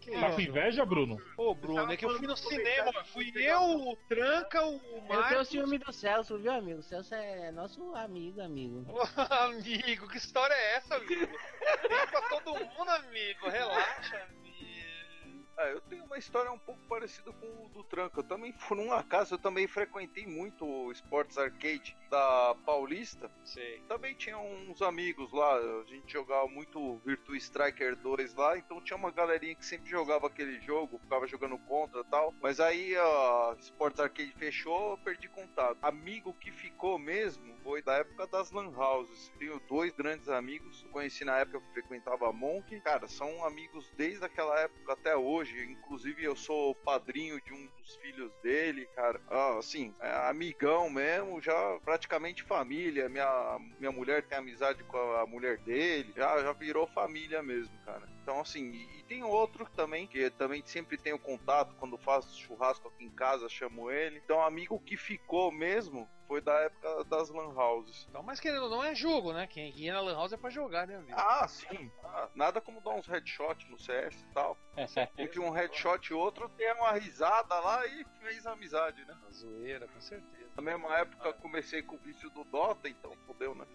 que Tá com inveja, Bruno? Ô, Bruno, é que eu fui no cinema, fui eu, o Tranca, o Eu tenho Marcos. ciúme do Celso, viu, amigo? O Celso é nosso amigo, amigo. Ô, [laughs] amigo, que história é essa, amigo? [laughs] Tem pra todo mundo, amigo. Relaxa, amigo. É, eu tenho uma história um pouco parecida com o do Tranca. Eu também, por um acaso, eu também frequentei muito o Sports Arcade da Paulista. Sei. Também tinha uns amigos lá, a gente jogava muito Virtua Striker 2 lá, então tinha uma galerinha que sempre jogava aquele jogo, ficava jogando contra e tal. Mas aí a Sports Arcade fechou, eu perdi contato. Amigo que ficou mesmo foi da época das Lan Houses. Tenho dois grandes amigos, conheci na época que frequentava a Monk. Cara, são amigos desde aquela época até hoje. Inclusive, eu sou padrinho de um dos filhos dele, cara. Ah, assim, é amigão mesmo, já praticamente família. Minha, minha mulher tem amizade com a mulher dele, já, já virou família mesmo, cara. Então, assim, e, e tem outro também, que também sempre tenho contato, quando faço churrasco aqui em casa, chamo ele. Então, amigo que ficou mesmo foi da época das Lan Houses. Então, mas querendo ou não, é jogo, né? Quem ia na Lan House é pra jogar, né, amigo? Ah, sim. Ah, nada como dar uns headshot no CS e tal. [laughs] Entre um headshot e outro, tem uma risada lá e fez amizade, né? Uma zoeira, com certeza. Na mesma época, comecei com o vício do Dota, então fodeu, né?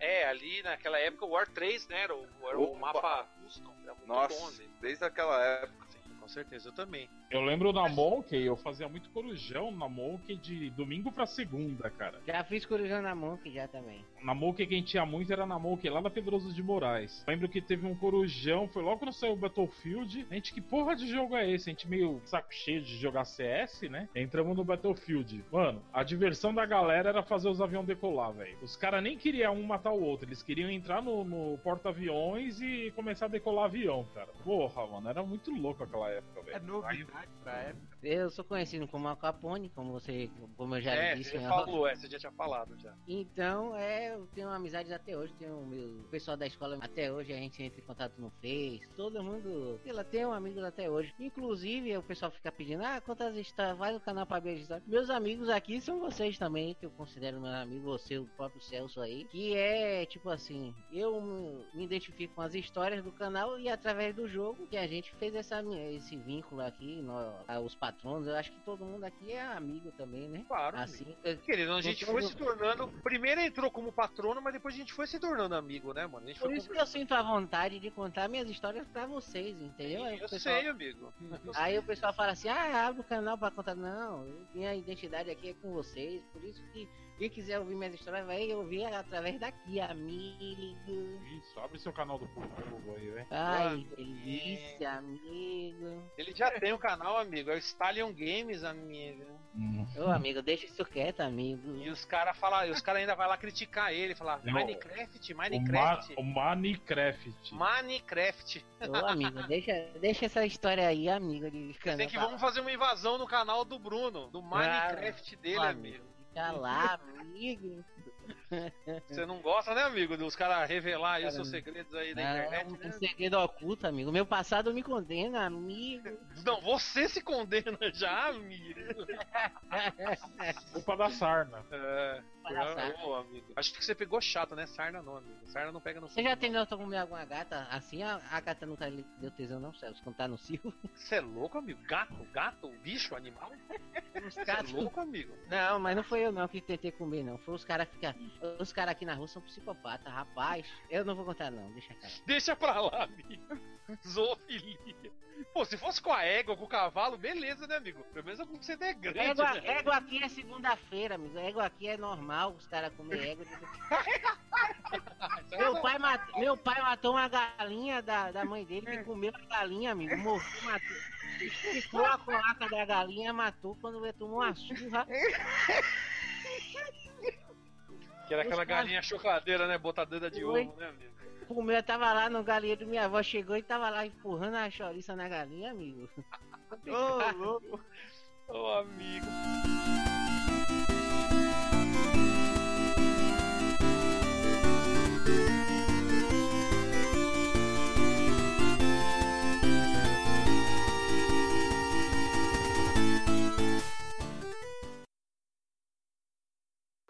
É, ali naquela época o War 3, né? Era o, era o mapa custom. Era muito bom, Nossa, amigo. desde aquela época. Sim, com certeza, eu também. Eu lembro na Monkey, eu fazia muito corujão na Monkey de domingo pra segunda, cara. Já fiz corujão na Monk já também. Na Monkey quem tinha muito era na Monkey lá na Pedroso de Moraes. Lembro que teve um corujão, foi logo quando saiu o Battlefield. A gente, que porra de jogo é esse? A gente meio saco cheio de jogar CS, né? Entramos no Battlefield. Mano, a diversão da galera era fazer os aviões decolar, velho. Os caras nem queriam um matar o outro, eles queriam entrar no, no porta-aviões e começar a decolar avião, cara. Porra, mano, era muito louco aquela época, É velho. novidade pra época. Eu sou conhecido como Al Capone, como você, como eu já é, disse. você já off. falou, é, você já tinha falado já. Então, é, eu tenho amizades até hoje, tenho o meu o pessoal da escola até hoje, a gente entra em contato no Face, todo mundo, sei lá, tenho amigos até hoje. Inclusive, o pessoal fica pedindo, ah, quantas histórias, vai no canal pra ver as histórias. Meus amigos aqui são vocês também, que eu considero meu amigo, você, o próprio Celso aí, que é, tipo assim, eu me- identifico com as histórias do canal e através do jogo que a gente fez essa, esse vínculo aqui, nó- os patronos, eu acho que todo mundo aqui é amigo também, né? Claro. amigo. Assim, Querido, a gente foi se tornando. Primeiro entrou como patrono, mas depois a gente foi se tornando amigo, né, mano? Por isso que eu sinto a vontade de contar minhas histórias pra vocês, entendeu? Aí, Eu pessoal, sei, amigo. Eu aí o pessoal fala assim, ah, abre o canal pra contar. Não, minha identidade aqui é com vocês, por isso que quem quiser ouvir minhas histórias vai ouvir através daqui, amigo. Isso, abre seu canal do Google aí, velho. Ai, que delícia, amigo. Ele já tem o canal, amigo. É o Stallion Games, amigo. Ô, amigo, deixa isso quieto, amigo. E os caras falam, e os caras ainda vai lá criticar ele, falar Não. Minecraft, O, Ma Minecraft, o Minecraft. Minecraft. Ô, amigo, deixa, deixa essa história aí, amigo, de. Tem que vamos fazer uma invasão no canal do Bruno, do Minecraft dele, amigo. Lá, amigo. Você não gosta, né, amigo, dos caras revelar aí os seus segredos aí da Não, internet, um né? segredo oculto, amigo. Meu passado me condena, amigo. Não, você se condena [laughs] já, amigo. Culpa da sarna. É, Palhaçada. ô, amigo. Acho que você pegou chato, né? Sarna não, amigo. Sarna não pega no Você já tentou comer alguma gata? Assim a, a gata nunca lhe deu tesão, não, Celso, quando tá no cio. Você é louco, amigo? Gato? Gato? Bicho? Animal? Você é louco, amigo? Não, mas não foi eu não que tentei comer, não. Foi os caras ficar. Os caras aqui na rua são psicopatas, rapaz. Eu não vou contar, não, deixa cara. Deixa pra lá, amigo. Zoofilia. Pô, se fosse com a égua, com o cavalo, beleza, né, amigo? Pelo menos você é grande, Égua, né? égua aqui é segunda-feira, amigo. Égua aqui é normal, os caras comer égua. [laughs] Meu pai, matou, meu pai matou uma galinha da, da mãe dele que comeu a galinha, amigo. Morreu, matou. Ficou a colaca da galinha, matou quando ele tomou uma surra. [laughs] Que era aquela galinha chocadeira, né? Botadora de ovo, né, amigo? Comeu, tava lá no galinheiro, minha avó chegou e tava lá empurrando a chouriça na galinha, amigo. [laughs] Ô, louco. Ô, amigo.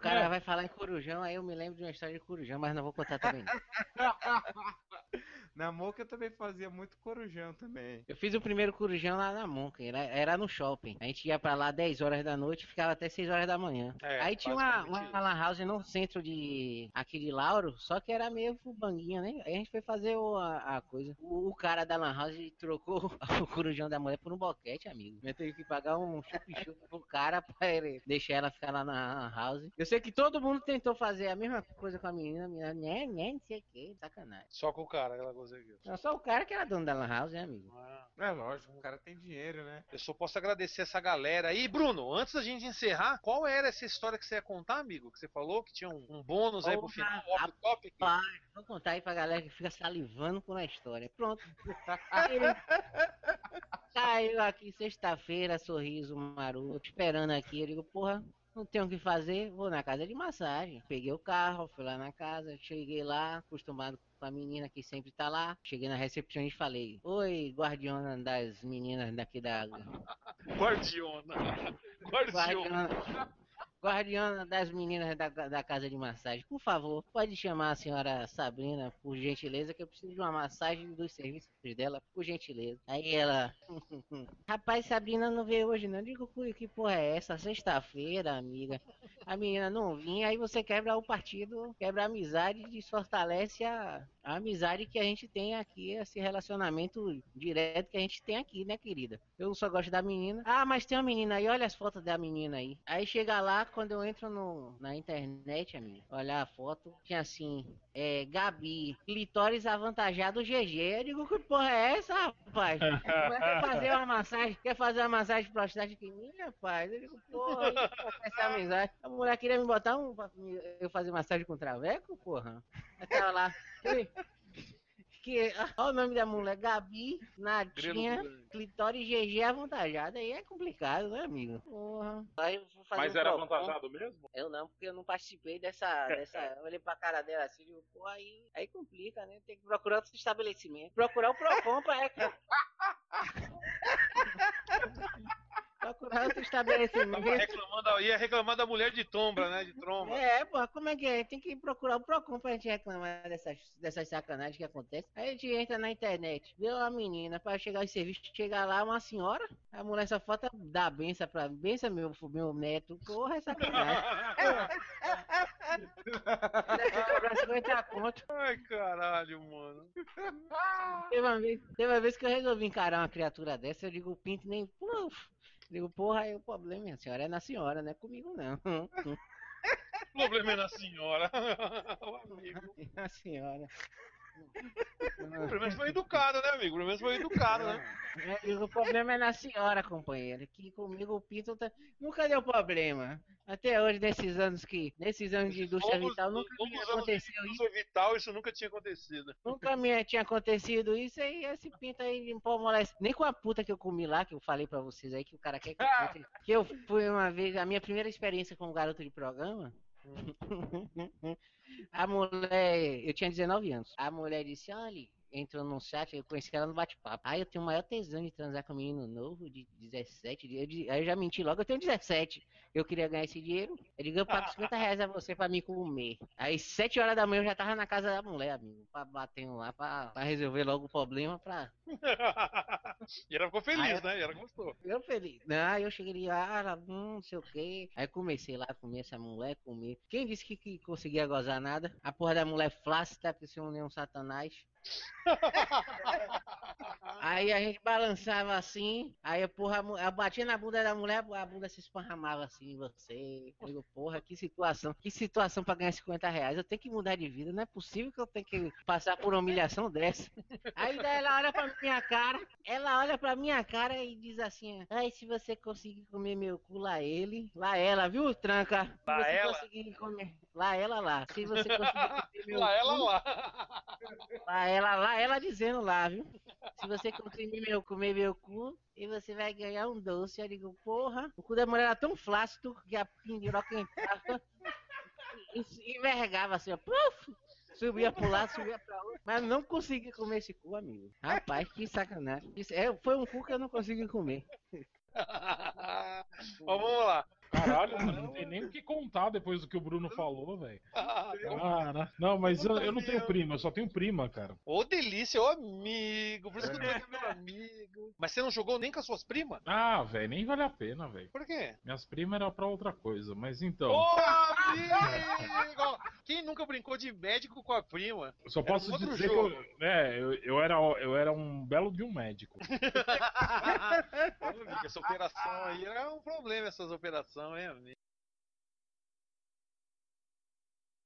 O cara vai falar em corujão, aí eu me lembro de uma história de corujão, mas não vou contar também. [laughs] Na Moca eu também fazia muito corujão também. Eu fiz o primeiro corujão lá na Monca, era, era no shopping. A gente ia pra lá 10 horas da noite e ficava até 6 horas da manhã. É, Aí tinha uma, uma lan house no centro de aqui de Lauro, só que era meio fubanguinha, né? Aí a gente foi fazer o- a, a coisa. O, o cara da lan house trocou [laughs] o corujão da mulher por um boquete, amigo. Eu teve que pagar um chup-chup pro cara pra ele deixar ela ficar lá na lan house. Eu sei que todo mundo tentou fazer a mesma coisa com a menina, a menina, né, né, não sei o que, sacanagem. Só com o cara, aquela aqui. Não, Só o cara que era dono da lan house, né, amigo? Ah, É lógico, o cara tem dinheiro, né? Eu só posso agradecer essa galera. E, Bruno, antes da gente encerrar, qual era essa história que você ia contar, amigo? Que você falou que tinha um, um bônus aí pro final, off topic? Pai, vou contar aí pra galera que fica salivando com a história. Pronto. Saiu aqui sexta-feira, sorriso maroto, esperando aqui. Eu digo, porra, não tenho o que fazer, vou na casa de massagem. Peguei o carro, fui lá na casa, cheguei lá, acostumado com a menina que sempre tá lá. Cheguei na recepção e falei, oi, guardiana das meninas daqui da. [laughs] [laughs] Guardiona. Guardiona. Guardiana, guardiana das meninas da, da casa de massagem, por favor, pode chamar a senhora Sabrina, por gentileza, que eu preciso de uma massagem dos serviços dela, por gentileza. Aí ela, [laughs] rapaz, Sabrina não veio hoje não. Eu digo, "Cui, que porra é essa? Sexta-feira, amiga. A menina não vinha, aí você quebra o partido, quebra a amizade e desfortalece a, a amizade que a gente tem aqui, esse relacionamento direto que a gente tem aqui, né, querida? Eu só gosto da menina. Ah, mas tem uma menina aí, olha as fotos da menina aí. Aí chega lá, quando eu entro no, na internet, amiga, olhar a foto, tinha assim, é, Gabi, clitóris avantajado GG. Eu digo, que porra é essa, rapaz? Quer fazer uma massagem, quer fazer uma massagem prostática em mim, rapaz? Eu digo, porra, essa amizade. A mulher queria me botar um, eu fazer massagem com traveco, porra? Eu tava lá, ui, que, [laughs] olha o nome da mulher, Gabi, Natinha, clitóris GG avantajado. Aí é complicado, né, amigo? Porra. Aí eu vou fazer Mas um era avantajado mesmo? Eu não, porque eu não participei dessa. dessa eu [laughs] olhei pra cara dela assim, digo, pô, aí, aí complica, né? Tem que procurar outro estabelecimento. Procurar o Procon pra. [laughs] procurar outro Tava estabelecimento. reclamando, ia reclamar da mulher de tombra, né? De tromba. É, porra, como é que é? Tem que procurar o Procon pra gente reclamar dessas, dessas sacanagens que acontecem. Aí a gente entra na internet, vê uma menina pra chegar em serviço, chegar lá uma senhora, a mulher só falta dar benção pra benção, meu, meu neto. Porra, é sacanagem. Cobrar 50 conto. Ai, caralho, mano. Teve uma, vez, teve uma vez que eu resolvi encarar uma criatura dessa, eu digo, o pinto nem. Puf. Digo, porra, aí o problema, minha senhora, é na senhora, não é comigo não. [laughs] O problema é na senhora. [laughs] O amigo. [laughs] Na senhora. Pelo menos foi educado, né, amigo? Pelo menos foi educado, né? É, o problema é na senhora, companheiro. Que comigo o pinto tá... nunca deu problema. Até hoje, nesses anos que. Nesses anos de indústria vital, nunca me de aconteceu isso. indústria vital, isso nunca tinha acontecido. Nunca me tinha acontecido isso aí, esse pinto aí me pô, molesta. Nem com a puta que eu comi lá, que eu falei pra vocês aí, que o cara quer que eu. [laughs] Que eu fui uma vez, a minha primeira experiência como garoto de programa. [laughs] A mulher, eu tinha 19 anos. A mulher disse: olha, entrou num chat, eu conheci ela no bate-papo. Aí eu tenho o maior tesão de transar com um menino novo de 17. de- Aí eu já menti logo, eu tenho 17. Eu queria ganhar esse dinheiro. Eu digo, eu pago [laughs] 50 reais a você pra me comer. Aí, 7 horas da manhã, eu já tava na casa da mulher, amigo. Pra bater um lá, pra, pra resolver logo o problema. Pra... [laughs] e ela ficou feliz, Ah, né? E ela gostou. Eu feliz. Não, eu cheguei lá, ela, hum, não sei o quê. Aí comecei lá a comer essa mulher, comer. Quem disse que, que conseguia gozar nada? A porra da mulher flácida, que se uniu um satanás. Aí a gente balançava assim, aí a porra, eu batia na bunda da mulher, a bunda se esparramava assim em você. Eu digo, porra, que situação, que situação pra ganhar 50 reais. Eu tenho que mudar de vida, não é possível que eu tenha que passar por uma humilhação dessa. Aí daí ela olha pra minha cara, ela olha pra minha cara e diz assim: Ai, se você conseguir comer meu cu, lá ele, lá ela, viu, tranca? Se Lá você ela? conseguir comer, lá ela, lá. Se você conseguir [laughs] comer meu Lá ela lá. Lá ela, lá ela dizendo lá, viu? Se você conseguir meu, comer meu cu, e você vai ganhar um doce. Eu digo, porra, o cu da mulher era tão flácido que a pindiroca entrava e, envergava assim, ó. Puf! Subia pro lado, subia pra outro. Mas não consegui comer esse cu, amigo. Rapaz, que sacanagem. Isso é, foi um cu que eu não consegui comer. [laughs] Mas vamos lá. Caralho, mano, não tem nem o que contar depois do que o Bruno falou, velho. Cara, não, mas eu, eu não tenho prima, eu só tenho prima, cara. Ô, delícia, ô amigo. Por isso que eu tô aqui, meu amigo. Mas você não jogou nem com as suas primas? Ah, velho, nem vale a pena, velho. Por quê? Minhas primas eram pra outra coisa, mas então. Ô, amigo! Quem nunca brincou de médico com a prima? Eu só posso um dizer jogo. que eu, é, eu, eu, era, eu era um belo de um médico. [laughs] Ô, amigo, essa operação aí era um problema, essas operações, ah ouais, mais